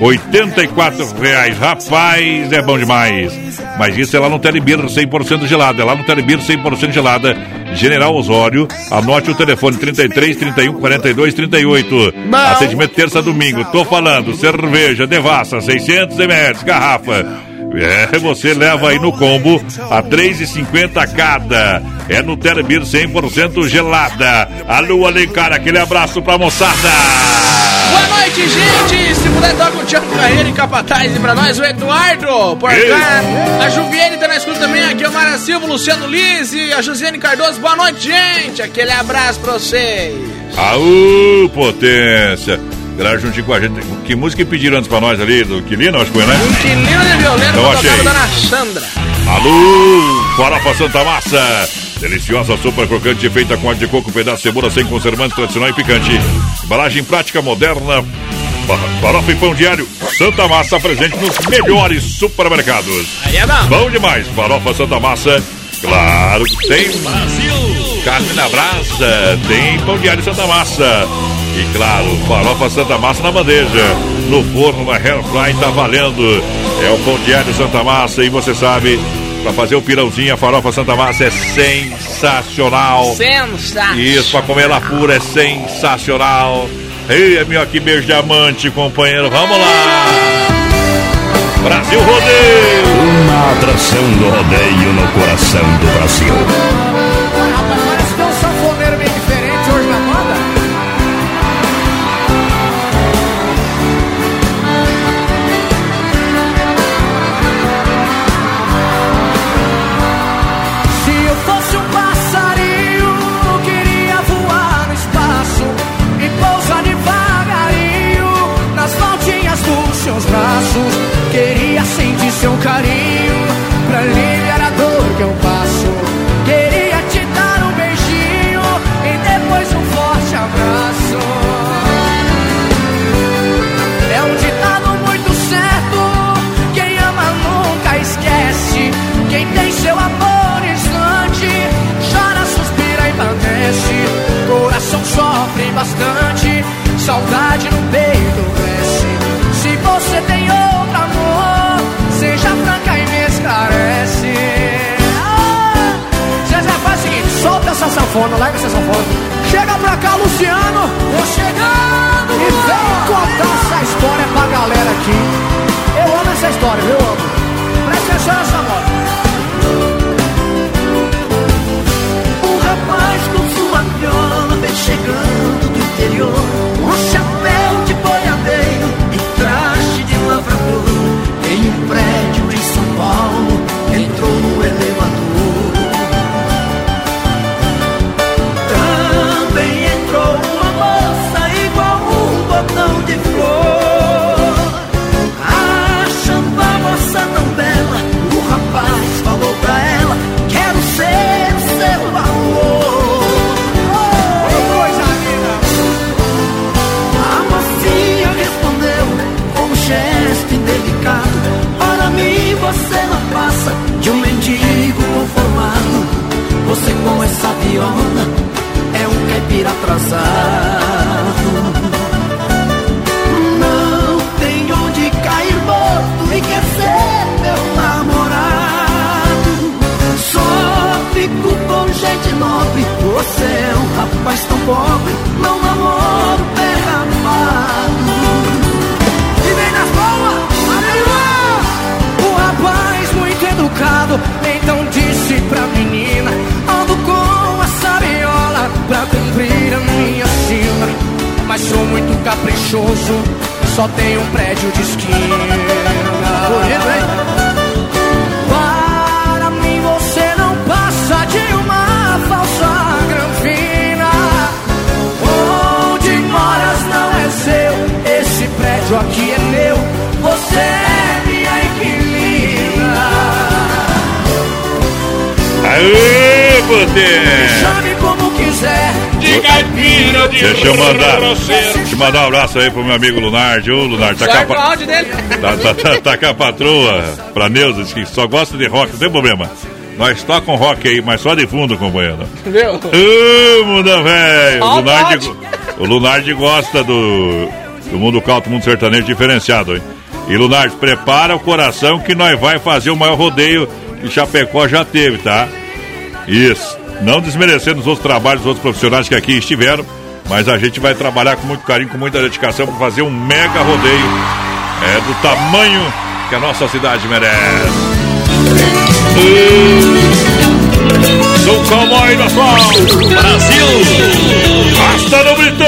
84 reais. Rapaz, é bom demais. Mas isso é lá no Telebir 100% gelada. É lá no Telebir 100% gelada. General Osório. Anote o telefone 33 31 42 38. Atendimento terça domingo. Tô falando. Cerveja Devassa 600 ml. Garrafa. É, você leva aí no combo a 3,50 cada. É no Terbir 100% gelada. Alô, Alencar, aquele abraço pra moçada. Boa noite, gente! Se puder, toca o Tiago Carreiro e Capataz e pra nós o Eduardo por cá. A Juviene tá na escuta também, aqui é o Mara Silva, o Luciano Lise, a Josiane Cardoso. Boa noite, gente! Aquele abraço pra vocês. Aú, potência. Galera, juntinho com a gente. Que música pediram antes pra nós ali? Do Quilino, acho que foi, né? Quilino de violino, Então achei. Dona Sandra. Alô, farofa Santa Massa. Deliciosa sopa crocante feita com óleo de coco, pedaço de cebola sem conservante tradicional e picante. Embalagem prática moderna. Fa- Farofa e pão diário. Santa Massa presente nos melhores supermercados. Aí é bom. Bom demais. Farofa Santa Massa. Claro que tem. Brasil. Carne na brasa. Tem pão diário Santa Massa. E claro, farofa Santa Massa na bandeja. No forno, na air fry, tá valendo. É o pão diário Santa Massa. E você sabe, pra fazer o pirãozinho, a farofa Santa Massa é sensacional. Sensacional. Isso, pra comer ela pura é sensacional. Ei, meu, que beijo diamante, companheiro. Vamos lá. Brasil Rodeio. Uma atração do rodeio no coração do Brasil. Não namoro derramado. E vem nas boas, O rapaz muito educado então disse pra menina Ando com a sabiola pra cumprir a minha sina Mas sou muito caprichoso, só tenho um prédio de esquina Bonito, hein? Aê, potência. Chame como quiser De caipira, de Deixa eu mandar, deixa eu mandar um abraço aí pro meu amigo Lunardi. Ô, Lunardi, tá com a, dele. tá, tá, tá, tá com a patroa, pra Neuza, que só gosta de rock, não tem problema. Nós tocam rock aí, mas só de fundo, companheiro. Viu? Ô, mundo velho! O Lunardi, o Lunardi gosta do, do mundo caldo, mundo sertanejo diferenciado, hein? E Lunardi, prepara o coração que nós vai fazer o maior rodeio que Chapecó já teve, tá? Isso. Não desmerecendo os outros trabalhos, os outros profissionais que aqui estiveram, mas a gente vai trabalhar com muito carinho, com muita dedicação para fazer um mega rodeio é, do tamanho que a nossa cidade merece. Sou cowboy do. Brasil! Basta no Britão!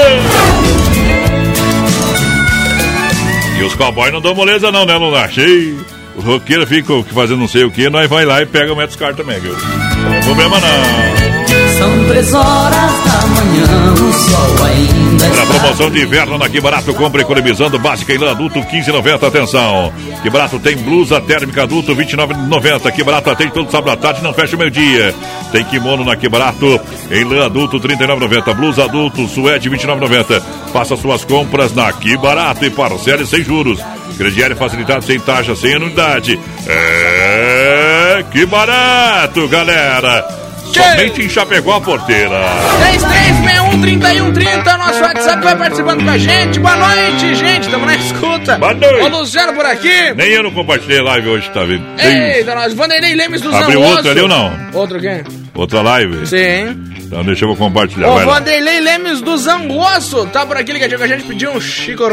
E os cowboys não dão moleza não, né, Luna? Cheio. Os roqueiros ficam fazendo não sei o que, nós vai lá e pega o metro car também, viu? Não problema não. São três horas da manhã, o sol ainda Para promoção de inverno na Que Barato, compra economizando básica em lã adulto 15,90. Atenção. Que Barato tem blusa térmica adulto 29,90. Que Barato atende todo sábado à tarde, não fecha o meio-dia. Tem kimono na Que Barato em lã adulto 39,90. Blusa adulto suede 29,90. Faça suas compras na Que Barato e parcele sem juros. Crediário facilitado sem taxa, sem anuidade. É que barato, galera! Somente em Chapecó a porteira. 3361-3130, nosso WhatsApp vai participando com a gente. Boa noite, gente. Tamo na escuta. Boa noite. Ô, Luciano por aqui. Nem eu não compartilhei live hoje, tá vendo? Eita, nós. Vanderlei Lemes do Abriu outro ali ou não? Outro quem? Outra live? Sim. Então deixa eu compartilhar. Lá. Vanderlei Lemes do Zangosso. Tá por aqui ligadinho com a gente. Pediu um Chico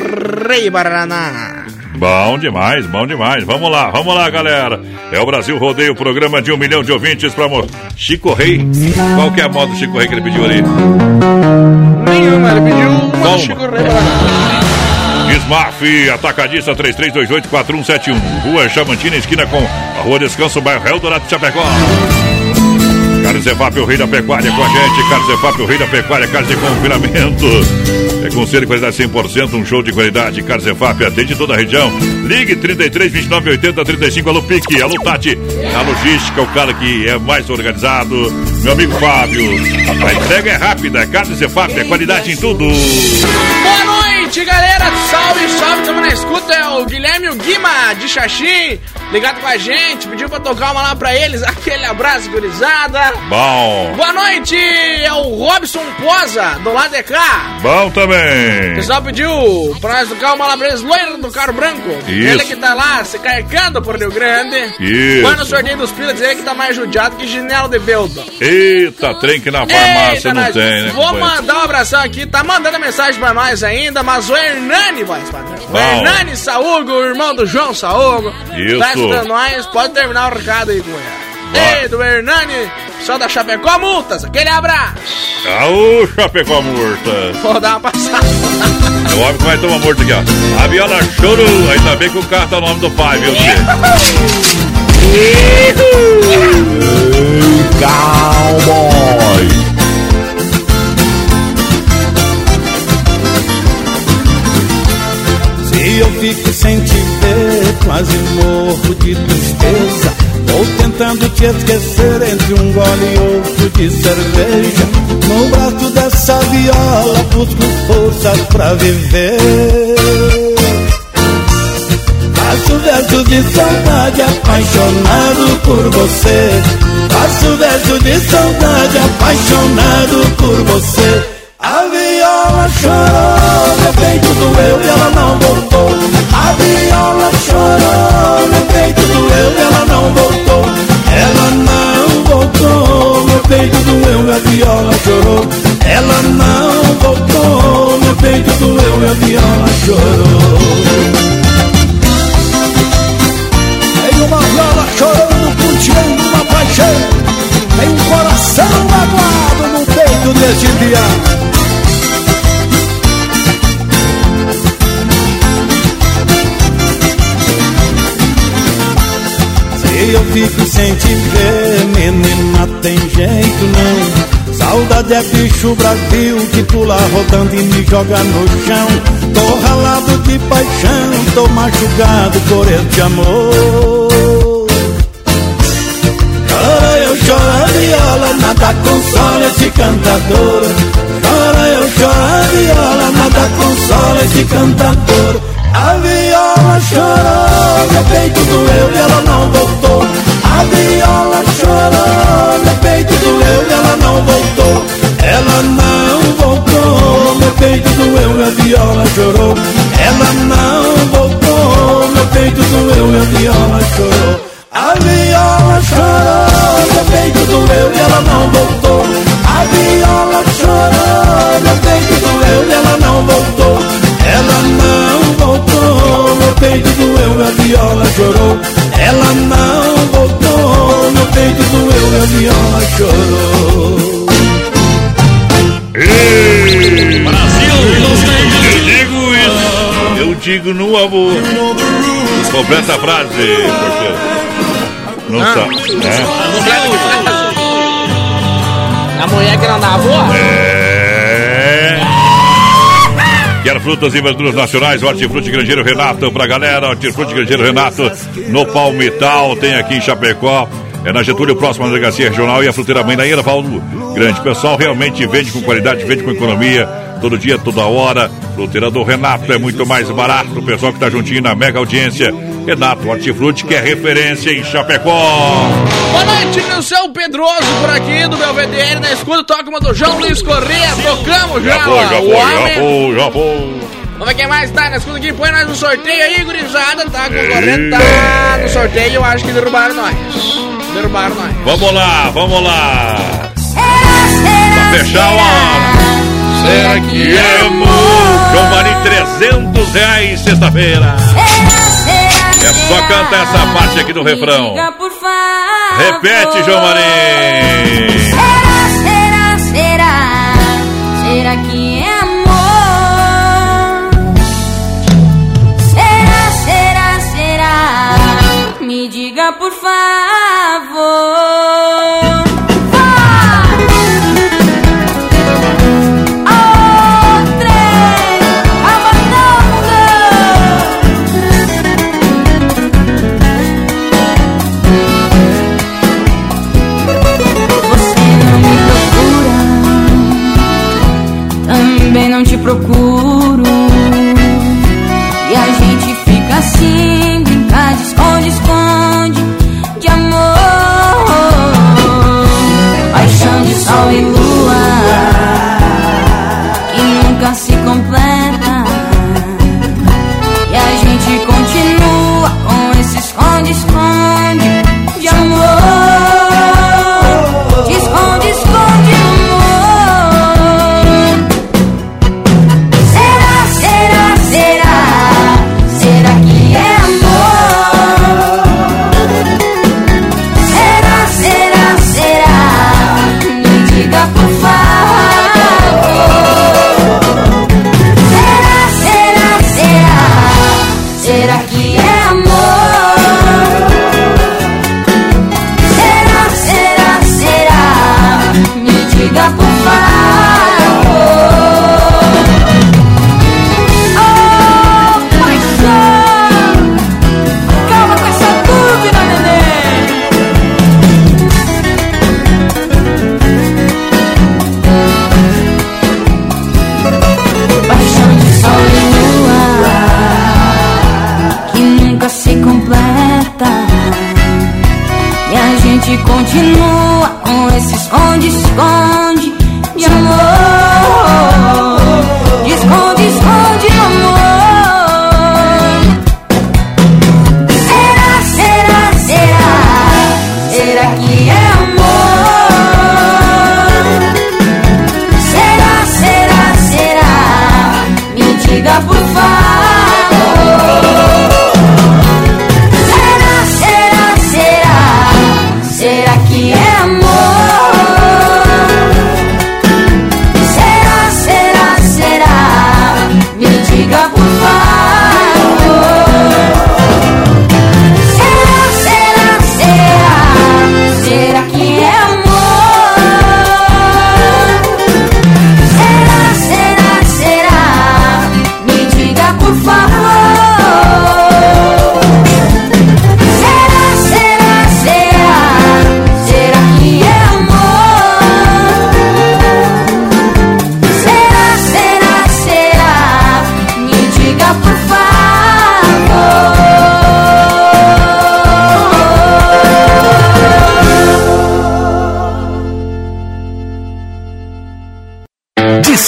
Rei Paraná. Bom demais, bom demais. Vamos lá, vamos lá, galera. É o Brasil Rodeio, programa de um milhão de ouvintes pra mo- Chico Rei. Qual que é a moda do Chico Rei que ele pediu ali? Nenhuma, ele pediu uma do Chico Rei. Smaf, Atacadista 33284171. Rua Chamantina, esquina com a Rua Descanso, bairro Eldorado de Chapecó. Carlos Evap, o rei da pecuária com a gente. Carlos Evap, o rei da pecuária, carne de confinamento. É com selo de qualidade 100%, um show de qualidade. Carlos Evap atende toda a região. Ligue 33 29 80 35. Alô Pique, alô Tati. A logística, o cara que é mais organizado. Meu amigo Fábio. A entrega é rápida. Carlos Evap, é qualidade em tudo. Boa noite, galera. Salve, salve. Tamo na escuta. É o Guilherme o Guima de Xaxim. Ligado com a gente. Pediu pra tocar uma lá pra eles. Aquele abraço, gurizada. Bom. Boa noite. É o Robson Poza, do lado de cá. Bom O também. pessoal pediu pra nós tocar uma lá pra eles. Loiro do carro branco. Isso. Ele que tá lá se carregando por Rio Grande. Isso. Vai no sorteio dos pilas. Ele que tá mais judiado que Ginelo de Beldo. Eita, trem que na farmácia Eita, não tem, né? Vou mandar um abração aqui, tá mandando mensagem pra nós ainda, mas o Hernani, voz padrão. O. Hernani Saúgo, o irmão do João Saúgo. Isso. Tá escutando nós, pode terminar o recado aí. Vai. Ei, do Hernani, só da Chapecó Multas, aquele abraço. Aô, Chapecó morta. Vou dar uma passada. É o homem que vai tomar morto aqui, ó. A viola chorou. Ainda bem que o carro tá no nome do pai, viu, tio? Cowboy. Sem te ver, quase morro de tristeza. Vou tentando te esquecer entre um gole e outro de cerveja. No braço dessa viola, busco forças pra viver. Faço verso de saudade, apaixonado por você. Faço verso de saudade, apaixonado por você. A viola chorou, viola chorou. Tem uma viola chorando, cultivando uma paixão. Tem um coração magoado no peito deste dia. Se eu fico sem te ver, menina, tem jeito não. Saudade é bicho Brasil que pula rodando e me joga no chão. Tô ralado de paixão, tô machucado por este amor. Chora eu choro a viola, nada consola esse cantador. Chora eu choro a viola, nada consola esse cantador. A viola chorou, meu peito doeu e ela não voltou. A viola chorou, meu peito doeu e ela não voltou. Ela não voltou, meu peito doeu e a viola chorou. Ela não voltou, meu peito doeu e a viola chorou. A viola chorou, meu peito doeu e ela não voltou. A viola chorou, meu peito doeu e ela não voltou. Ela não voltou, meu peito doeu e a viola chorou. Ela não peito doeu, a viola chorou. Ei, Brasil! Eu digo isso, eu digo no amor. Completa a frase, porteiro. Não Ah. sabe. É. A mulher que não dá avó? É. Quer frutas e verduras nacionais? Hortifruti Grangeiro Renato pra galera. Hortifruti Grangeiro Renato no Palmital. Tem aqui em Chapecó. É na Getúlio, próxima à delegacia regional e a fruteira mãe da Paulo Grande. Pessoal, realmente vende com qualidade, vende com economia. Todo dia, toda hora. Fruteira do Renato é muito mais barato. O pessoal que tá juntinho na mega audiência. Renato Hortifruti, que é referência em Chapecó. Boa noite, meu céu Pedroso por aqui do Belvedere na escuta. Toca uma do João Luiz Corrêa. Tocamos já, Já foi, já foi, já foi, já foi. Vamos ver quem mais tá na escuta aqui. Põe nós no sorteio aí, gurizada. Tá concorrendo, tá no sorteio. Eu acho que derrubaram nós. Derrubaram nós. Vamos lá, vamos lá. Pra fechar, ó. Será que é? João Marinho, 300 reais sexta-feira. É só cantar essa parte aqui do refrão. Repete, João Marinho. Será, será, será? Será que por favor. Paixão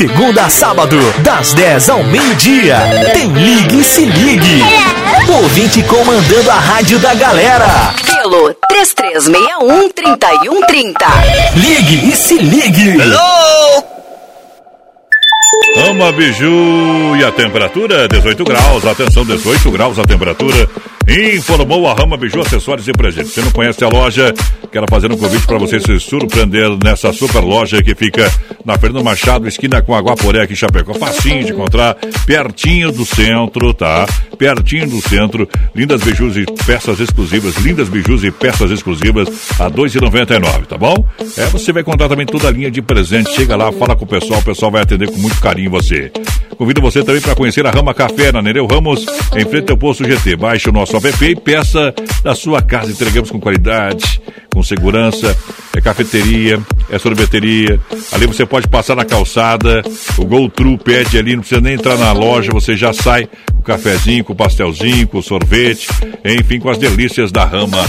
segunda a sábado, das 10 ao meio-dia, tem Ligue e Se Ligue. Ouvinte comandando a rádio da galera. Pelo 3361-3130. Ligue e Se Ligue. Vamos Rama Biju e a temperatura 18 graus. Atenção, 18 graus a temperatura. Informou a Rama Biju Acessórios e Presentes. Se não conhece a loja, quero fazer um convite para você se surpreender nessa super loja que fica na Fernando Machado, esquina com Aguaporé aqui em Chapecó. Facinho de encontrar, pertinho do centro, tá? Pertinho do centro. Lindas bijus e peças exclusivas. Lindas bijus e peças exclusivas a R$ 2,99, tá bom? É, você vai encontrar também toda a linha de presente. Chega lá, fala com o pessoal, o pessoal vai atender com muito carinho você. Convido você também para conhecer a Rama Café na Nereu Ramos, em frente ao posto GT. Baixe o nosso app e peça da sua casa. Entregamos com qualidade, com segurança. É cafeteria, é sorveteria. Ali você pode passar na calçada. O Go True pede ali, não precisa nem entrar na loja, você já sai com o cafezinho, com o pastelzinho, com o sorvete, enfim, com as delícias da Rama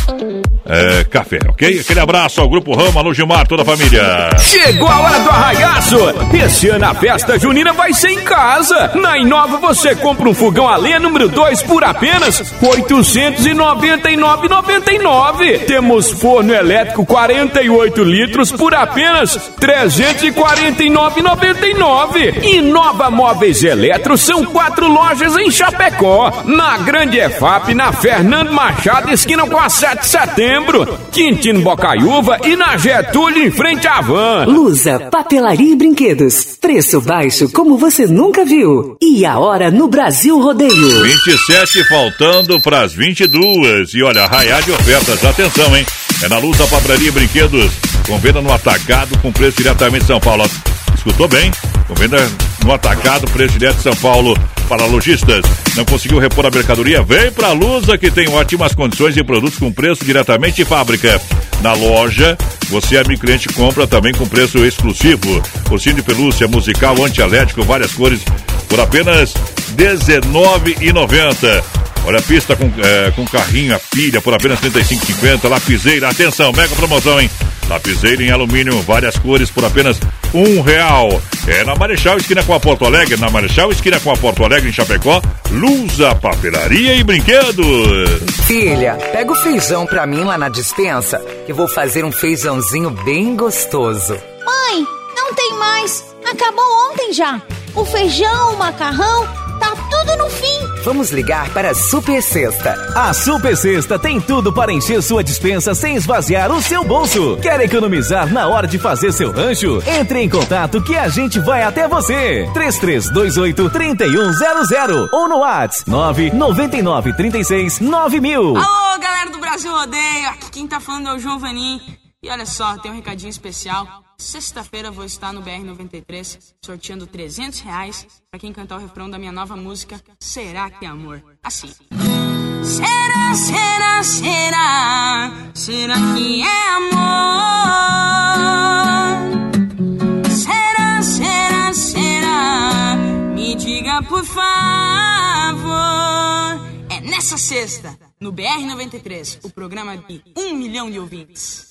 é, Café, ok? Aquele abraço ao Grupo Rama, Alô Gilmar, toda a família. Chegou a hora do arraiaço! Esse ano a festa junina vai ser em casa. Na Inova você compra um fogão a lenha número 2 por apenas R$ 899,99. Temos forno elétrico 48 litros por apenas R$ 349,99. Inova Móveis Eletro são quatro lojas em Chapecó. Na Grande EFAP, na Fernando Machado, esquina com a 7 de setembro. Quintino Bocaiúva e na Getúlio, em frente à van. Lusa, papelaria e brinquedos. Preço baixo como você nunca viu. E a hora no Brasil Rodeio. 27 faltando para as 22. E olha, raiar de ofertas. Atenção, hein? É na Lusa Papelaria e Brinquedos. Com venda no atacado com preço diretamente de São Paulo. Escutou bem? Com venda no atacado, preço direto de São Paulo para lojistas. Não conseguiu repor a mercadoria? Vem para a Lusa que tem ótimas condições de produtos com preço diretamente de fábrica. Na loja, você, amigo cliente, compra também com preço exclusivo. Ursinho de pelúcia, musical, antialérgico, várias cores, por apenas R$19,90. Olha a pista com, é, com carrinho, a pilha por apenas R$ 35,50. Lapiseira, atenção, mega promoção, hein? Lapiseira em alumínio, várias cores por apenas um real. É na Marechal Esquina com a Porto Alegre, na Marechal Esquina com a Porto Alegre em Chapecó, Lusa, papelaria e brinquedos. Filha, pega o feijão pra mim lá na dispensa, que vou fazer um feijãozinho bem gostoso. Mãe, não tem mais. Acabou ontem já. O feijão, o macarrão, tá tudo no fim. Vamos ligar para a Super Sexta. A Super Sexta tem tudo para encher sua dispensa sem esvaziar o seu bolso. Quer economizar na hora de fazer seu rancho? Entre em contato que a gente vai até você. 3328 3100 ou no WhatsApp 999 36 9000. Alô, galera do Brasil Rodeio. Aqui quem tá falando é o João Vanim. E olha só, tem um recadinho especial. Sexta-feira vou estar no BR-93 sorteando 300 reais para quem cantar o refrão da minha nova música Será que é Amor? Assim. Será, será, será, será que é amor? Será, será, será, me diga por favor. É nessa sexta, no BR-93, o programa de um milhão de ouvintes.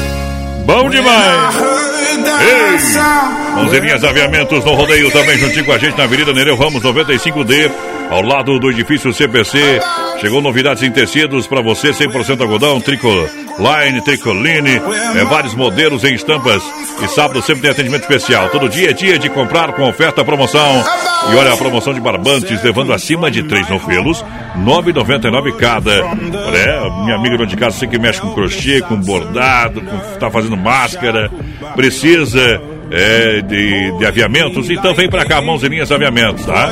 Bom demais! Ei! Aviamentos no rodeio também juntinho com a gente na Avenida Nereu Ramos 95D, ao lado do edifício CPC. Chegou novidades em tecidos para você, 100% algodão, tricoline, tricoline, é, vários modelos em estampas. E sábado sempre tem atendimento especial. Todo dia é dia de comprar com oferta promoção. E olha a promoção de barbantes, levando acima de três novelos, 9,99 cada. É, minha amiga de casa, você que mexe com crochê, com bordado, com, tá fazendo máscara, precisa é, de, de aviamentos, então vem pra cá, mãozinhas aviamentos, tá?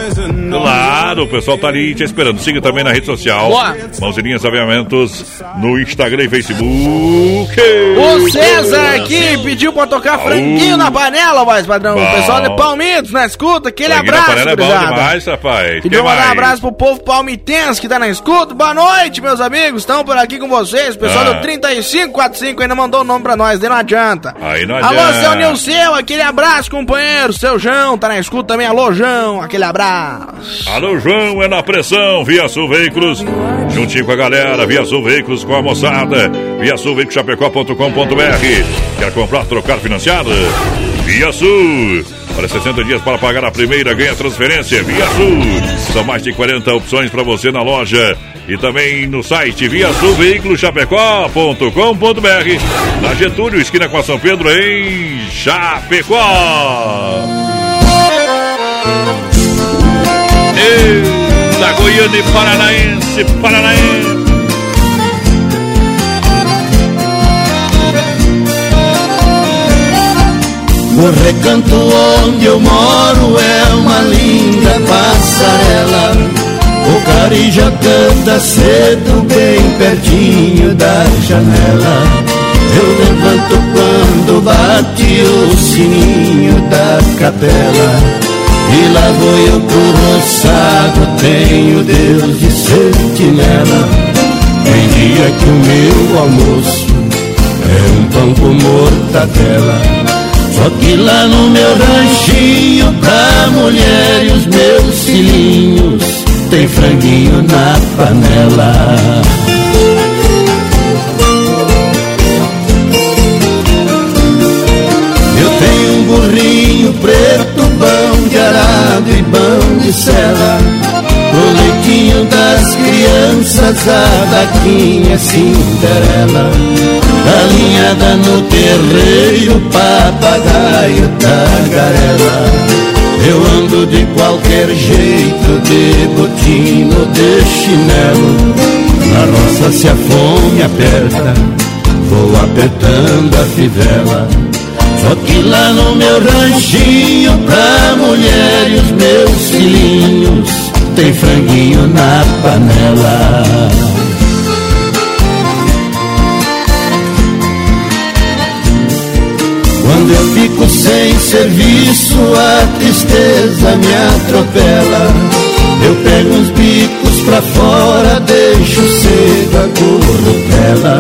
Claro, o pessoal tá ali te esperando. Siga também na rede social. Boa. Mãozinhas aviamentos no Instagram e Facebook. O César aqui pediu pra tocar franguinho na panela, voz padrão. Bom. O pessoal de Palmitos na escuta, aquele Franguinho na abraço, panela é bom demais, rapaz. Queria Que mandar um abraço pro povo palmitense que tá na escuta. Boa noite, meus amigos. Estão por aqui com vocês. O pessoal Ah. do 3545 ainda mandou o nome pra nós, daí não adianta. Aí não Alô, adianta. seu Nilceu aqui aquele abraço, companheiro. Seu João tá na escuta também. Alô, João, aquele abraço. Alô, João, é na pressão. Via Sul Veículos, juntinho com a galera. Via Sul Veículos com a moçada. Via Sul Veículos Chapecó.com.br. Quer comprar, trocar, financiar? Via Sul. Para 60 dias para pagar a primeira, ganha transferência. Via Sul. São mais de 40 opções para você na loja e também no site via sulveiculoschapecó.com.br. Na Getúlio, esquina com a São Pedro, em Chapecó. Eita, Goiânia e Paranaense, Paranaense. O recanto onde eu moro é uma linda passarela. O carijó canta cedo, bem pertinho da janela. Eu levanto quando bate o sininho da capela. E lá vou eu pro roçado, tenho Deus de sentinela. Tem dia que o meu almoço é um pão com mortadela. Só que lá no meu ranchinho, pra mulher e os meus filhinhos, tem franguinho na panela. Eu tenho um burrinho preto, bom de arado e bom de sela. O leitinho das crianças, a vaquinha Cinderela. Galinhada no terreiro, papagaio, tagarela. Eu ando de qualquer jeito, de botino, de chinelo. Na roça se a fome aperta, vou apertando a fivela. Só que lá no meu ranchinho, pra mulher e os meus filhinhos, tem franguinho na panela. Quando eu fico sem serviço, a tristeza me atropela. Eu pego uns bicos pra fora, deixo cedo a corrupela.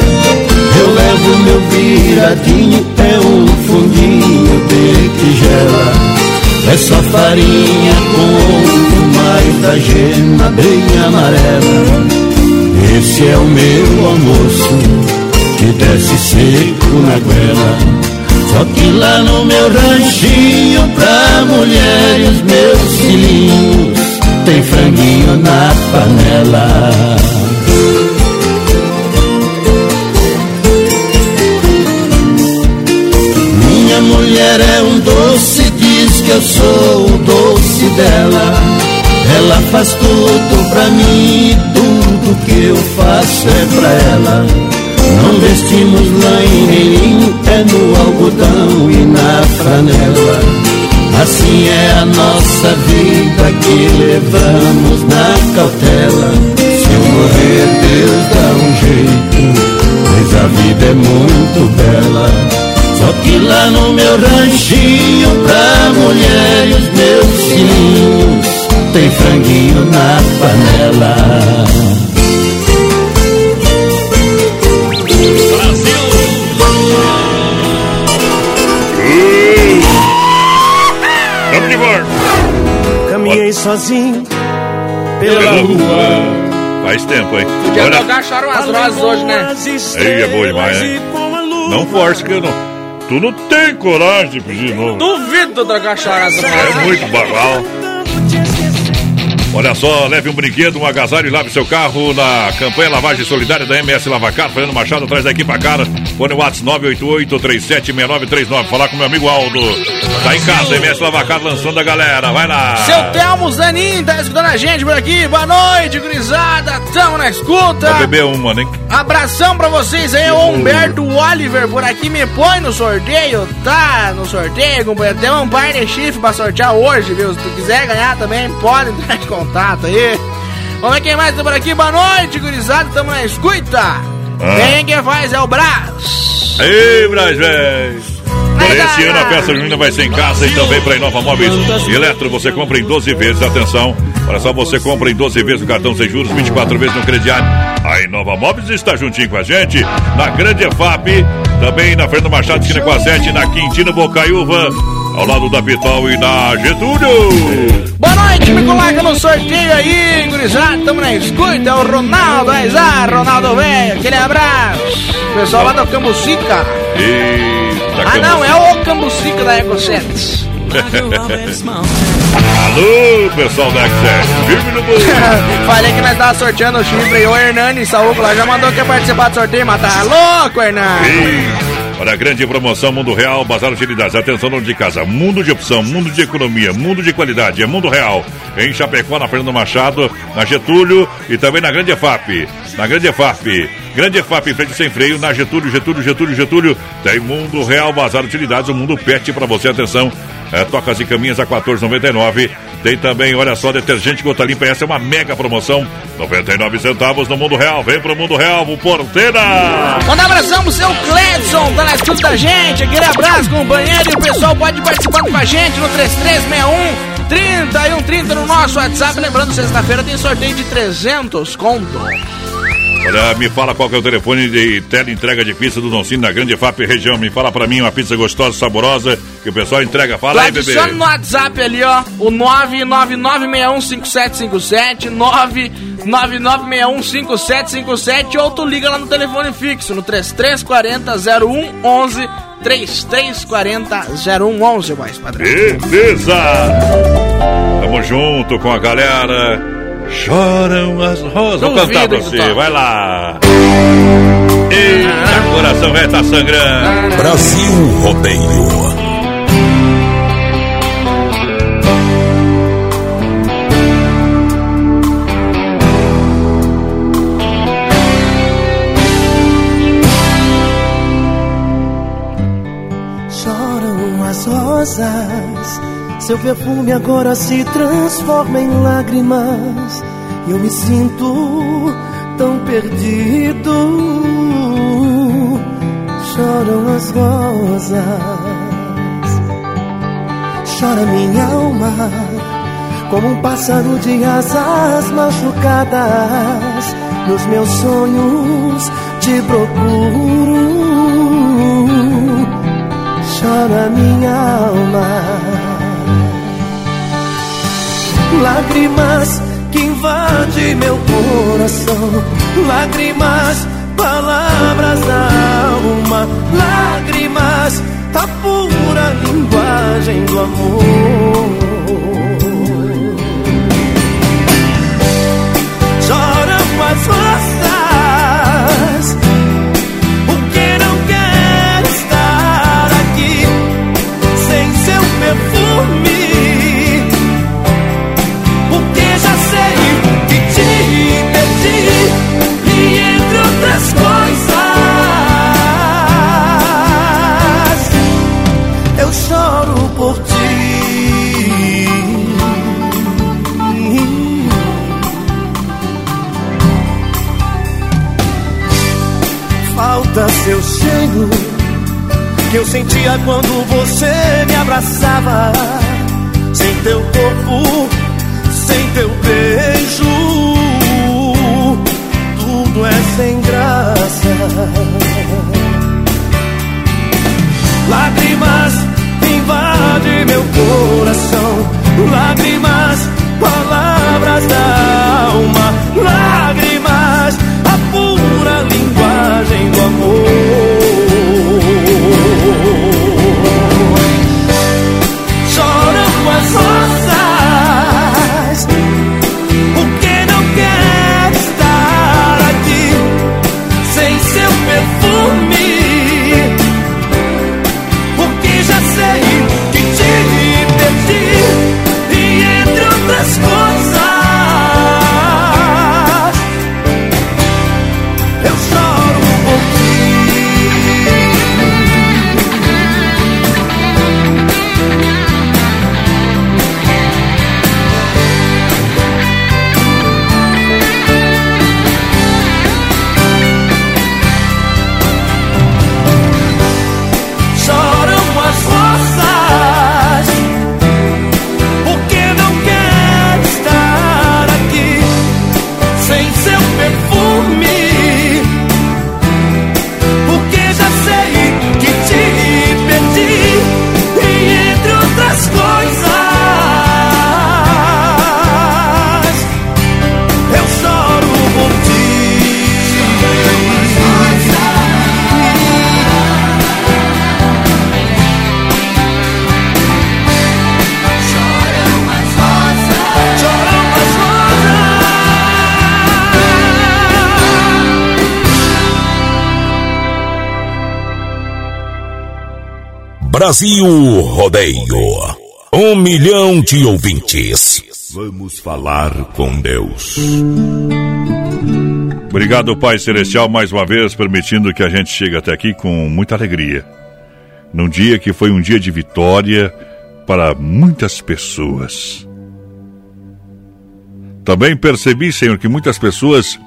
Eu levo meu viradinho, é um fundinho de tigela. É só farinha com mais da gema bem amarela. Esse é o meu almoço, que desce seco na goela. Só que lá no meu ranchinho, pra mulher e os meus filhinhos, tem franguinho na panela. Minha mulher é um doce, diz que eu sou o doce dela. Ela faz tudo pra mim, tudo que eu faço é pra ela. Não vestimos lã e nem linho, é no algodão e na franela. Assim é a nossa vida que levamos na cautela. Se eu morrer, Deus dá um jeito, pois a vida é muito bela. Só que lá no meu ranchinho, pra mulher e os meus filhinhos, tem franguinho na panela. Sozinho Pela rua. Faz tempo, hein? Podia Olha, tocar choram as rosas hoje, né? aí é bom demais, hein? Não force que eu não. Tu não tem coragem de pedir de novo. Duvido tocar choram as É rosas. muito bagal. Olha só, leve um brinquedo, um agasalho e lave seu carro na campanha Lavagem Solidária da MS Lavacar. Fernando Machado atrás da equipe cara. Fone WhatsApp 988-376939. Falar com meu amigo Aldo. Tá em casa, MS Lavacar lançando a galera. Vai lá. Seu Telmo Zanin tá escutando a gente por aqui. Boa noite, gurizada. Tamo na escuta. Vai beber uma, né? Abração pra vocês aí, o Humberto Oliver por aqui me põe no sorteio, tá? No sorteio, companheiro. Tem um par de chifre pra sortear hoje, viu? Se tu quiser ganhar também, pode entrar em contato aí. Vamos ver quem mais tá por aqui. Boa noite, gurizada. Tamo na escuta. Ah. Quem que faz é o Brás. Ei, Braz, velho. Esse ano a festa junina vai ser em casa e também para Inova Móveis Eletro. Você compra em 12 vezes. Atenção, olha só, você compra em 12 vezes no cartão sem juros, 24 vezes no crediário. A Inova Móveis está juntinho com a gente na Grande EFAP, também na Fernando Machado, esquina com a 7, na Quintino Bocaiúva. Ao lado da Pitol e da Getúlio. Boa noite, me coloca no sorteio aí, gurizada, tamo na escuta, é o Ronaldo Aizar, Ronaldo Velho, aquele abraço. Pessoal lá da Cambucica. Eita, Ah não, é o Cambucica da Ecosets. Alô, pessoal da Access, firme no bolso. Falei que nós tava sorteando o chifre o Hernani Saúco lá já mandou que ia participar do sorteio, mas tá louco, Hernani. Olha a grande promoção Mundo Real, Bazar Utilidades. Atenção, dono de casa. Mundo de opção, mundo de economia, mundo de qualidade. É Mundo Real. Em Chapecó, na Fernando Machado, na Getúlio e também na Grande EFAP. Na Grande EFAP. Grande EFAP, em frente sem freio, na Getúlio, Getúlio, Getúlio, Getúlio. Tem Mundo Real, Bazar Utilidades, o Mundo Pet para você. Atenção. É, tocas e caminhas a 14,99. Tem também, olha só, detergente gota limpa. Essa é uma mega promoção. 99 centavos no Mundo Real. Vem pro Mundo Real, o Porteira. Manda um abração pro seu Cledson, tá na escuta da gente. Aquele abraço, companheiro. E o pessoal pode ir participando com a gente no 3361 30 e 130 no nosso WhatsApp. Lembrando, sexta-feira tem sorteio de 300 conto. Olha, me fala qual que é o telefone de tela entrega de pizza do Doncini na Grande FAP região. Me fala pra mim uma pizza gostosa, saborosa, que o pessoal entrega. Fala aí, bebê. Adiciona no WhatsApp ali, ó, o 999615757, 999615757, ou tu liga lá no telefone fixo, no 3340 0111, 3340 0111, mais padrão. Beleza! Tamo junto com a galera. Choram as rosas. Vou cantar pra você, vai lá. Eita, coração vai tá sangrando. Brasil Rodeio. Choram as rosas, seu perfume agora se transforma em lágrimas. E eu me sinto tão perdido. Choram as rosas, chora minha alma, como um pássaro de asas machucadas. Nos meus sonhos te procuro chora minha alma. Lágrimas que invadem meu coração, lágrimas, palavras da alma, lágrimas, a pura linguagem do amor. Choram as rosas, seu cheiro que eu sentia quando você me abraçava. Sem teu corpo, sem teu beijo, tudo é sem graça. Lágrimas invadem meu coração, lágrimas, palavras da alma, lágrimas, linguagem do amor. Brasil Rodeio. Um milhão de ouvintes. Vamos falar com Deus. Obrigado, Pai Celestial, mais uma vez permitindo que a gente chegue até aqui com muita alegria. Num dia que foi um dia de vitória para muitas pessoas. Também percebi, Senhor, que muitas pessoas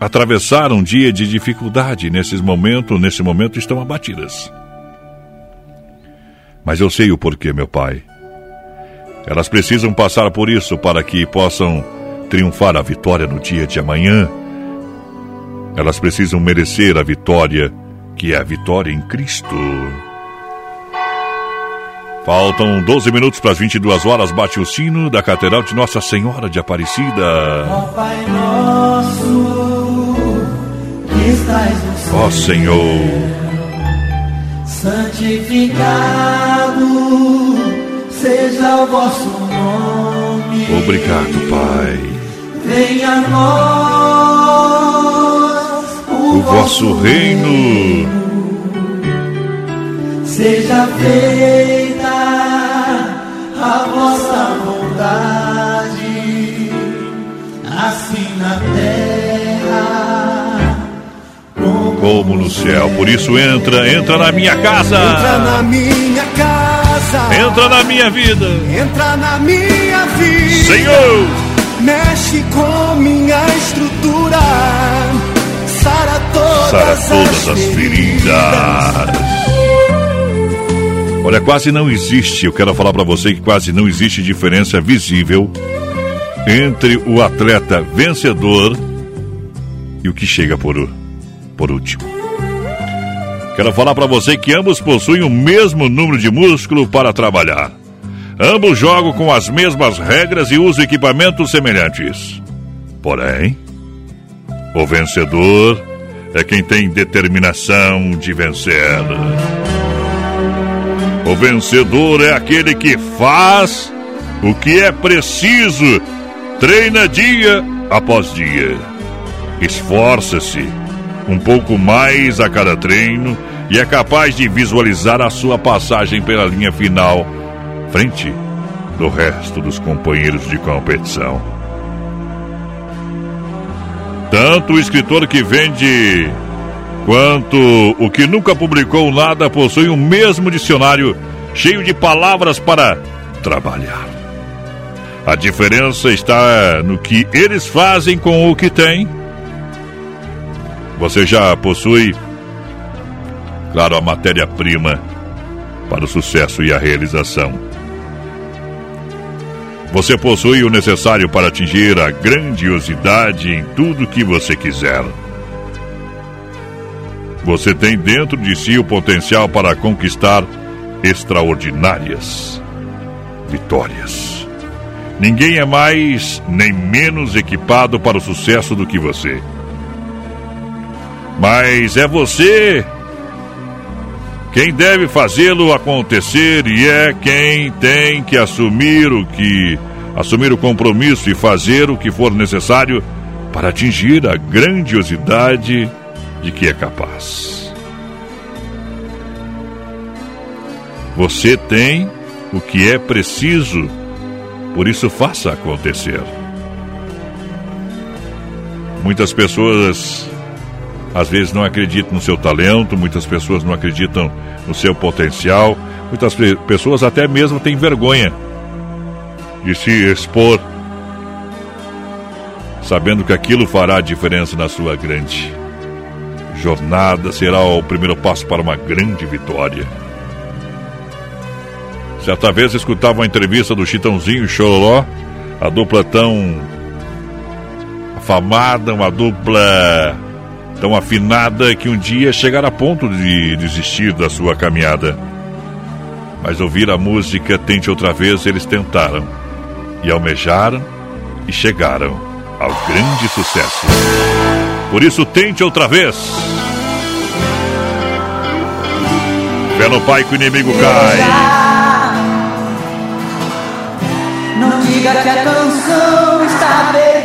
atravessaram um dia de dificuldade nesses momentos, nesse momento estão abatidas. Mas eu sei o porquê, meu Pai. Elas precisam passar por isso para que possam triunfar a vitória no dia de amanhã. Elas precisam merecer a vitória, que é a vitória em Cristo. Faltam 12 minutos para as 22 horas, bate o sino da Catedral de Nossa Senhora de Aparecida. Ó Pai nosso, que estás no céu. Ó Senhor, santificado seja o vosso nome. obrigado, Pai. Venha a nós O vosso reino, seja feita a vossa vontade, assim na terra. Como no céu. Por isso entra, entra na minha casa. Entra na minha casa. Entra na minha vida. Entra na minha vida. Senhor. Mexe com minha estrutura. Sara todas, Sara todas as feridas. Olha, quase não existe, eu quero falar para você que quase não existe diferença visível entre o atleta vencedor e o que chega por, por último. Quero falar para você que ambos possuem o mesmo número de músculo para trabalhar. Ambos jogam com as mesmas regras e usam equipamentos semelhantes. Porém, o vencedor é quem tem determinação de vencer. O vencedor é aquele que faz o que é preciso, treina dia após dia, esforça-se um pouco mais a cada treino e é capaz de visualizar a sua passagem pela linha final, frente do resto dos companheiros de competição. Tanto o escritor que vende quanto o que nunca publicou nada possuem o mesmo dicionário cheio de palavras para trabalhar. A diferença está no que eles fazem com o que têm. Você já possui, claro, a matéria-prima para o sucesso e a realização. Você possui o necessário para atingir a grandiosidade em tudo que você quiser. Você tem dentro de si o potencial para conquistar extraordinárias vitórias. Ninguém é mais nem menos equipado para o sucesso do que você. Mas é você quem deve fazê-lo acontecer e é quem tem que assumir o que assumir o compromisso e fazer o que for necessário para atingir a grandiosidade de que é capaz. Você tem o que é preciso, por isso faça acontecer. Muitas pessoas às vezes não acreditam no seu talento, muitas pessoas não acreditam no seu potencial, muitas pe- pessoas até mesmo têm vergonha de se expor, sabendo que aquilo fará diferença na sua grande jornada, será o primeiro passo para uma grande vitória. Certa vez escutava uma entrevista do Chitãozinho e Chororó, a dupla tão afamada, uma dupla tão afinada que um dia chegaram a ponto de desistir da sua caminhada. Mas ouvir a música Tente Outra Vez, eles tentaram, e almejaram e chegaram ao grande sucesso. Por isso, tente outra vez. Fé no Pai que o inimigo cai. Não diga que a canção está perdida.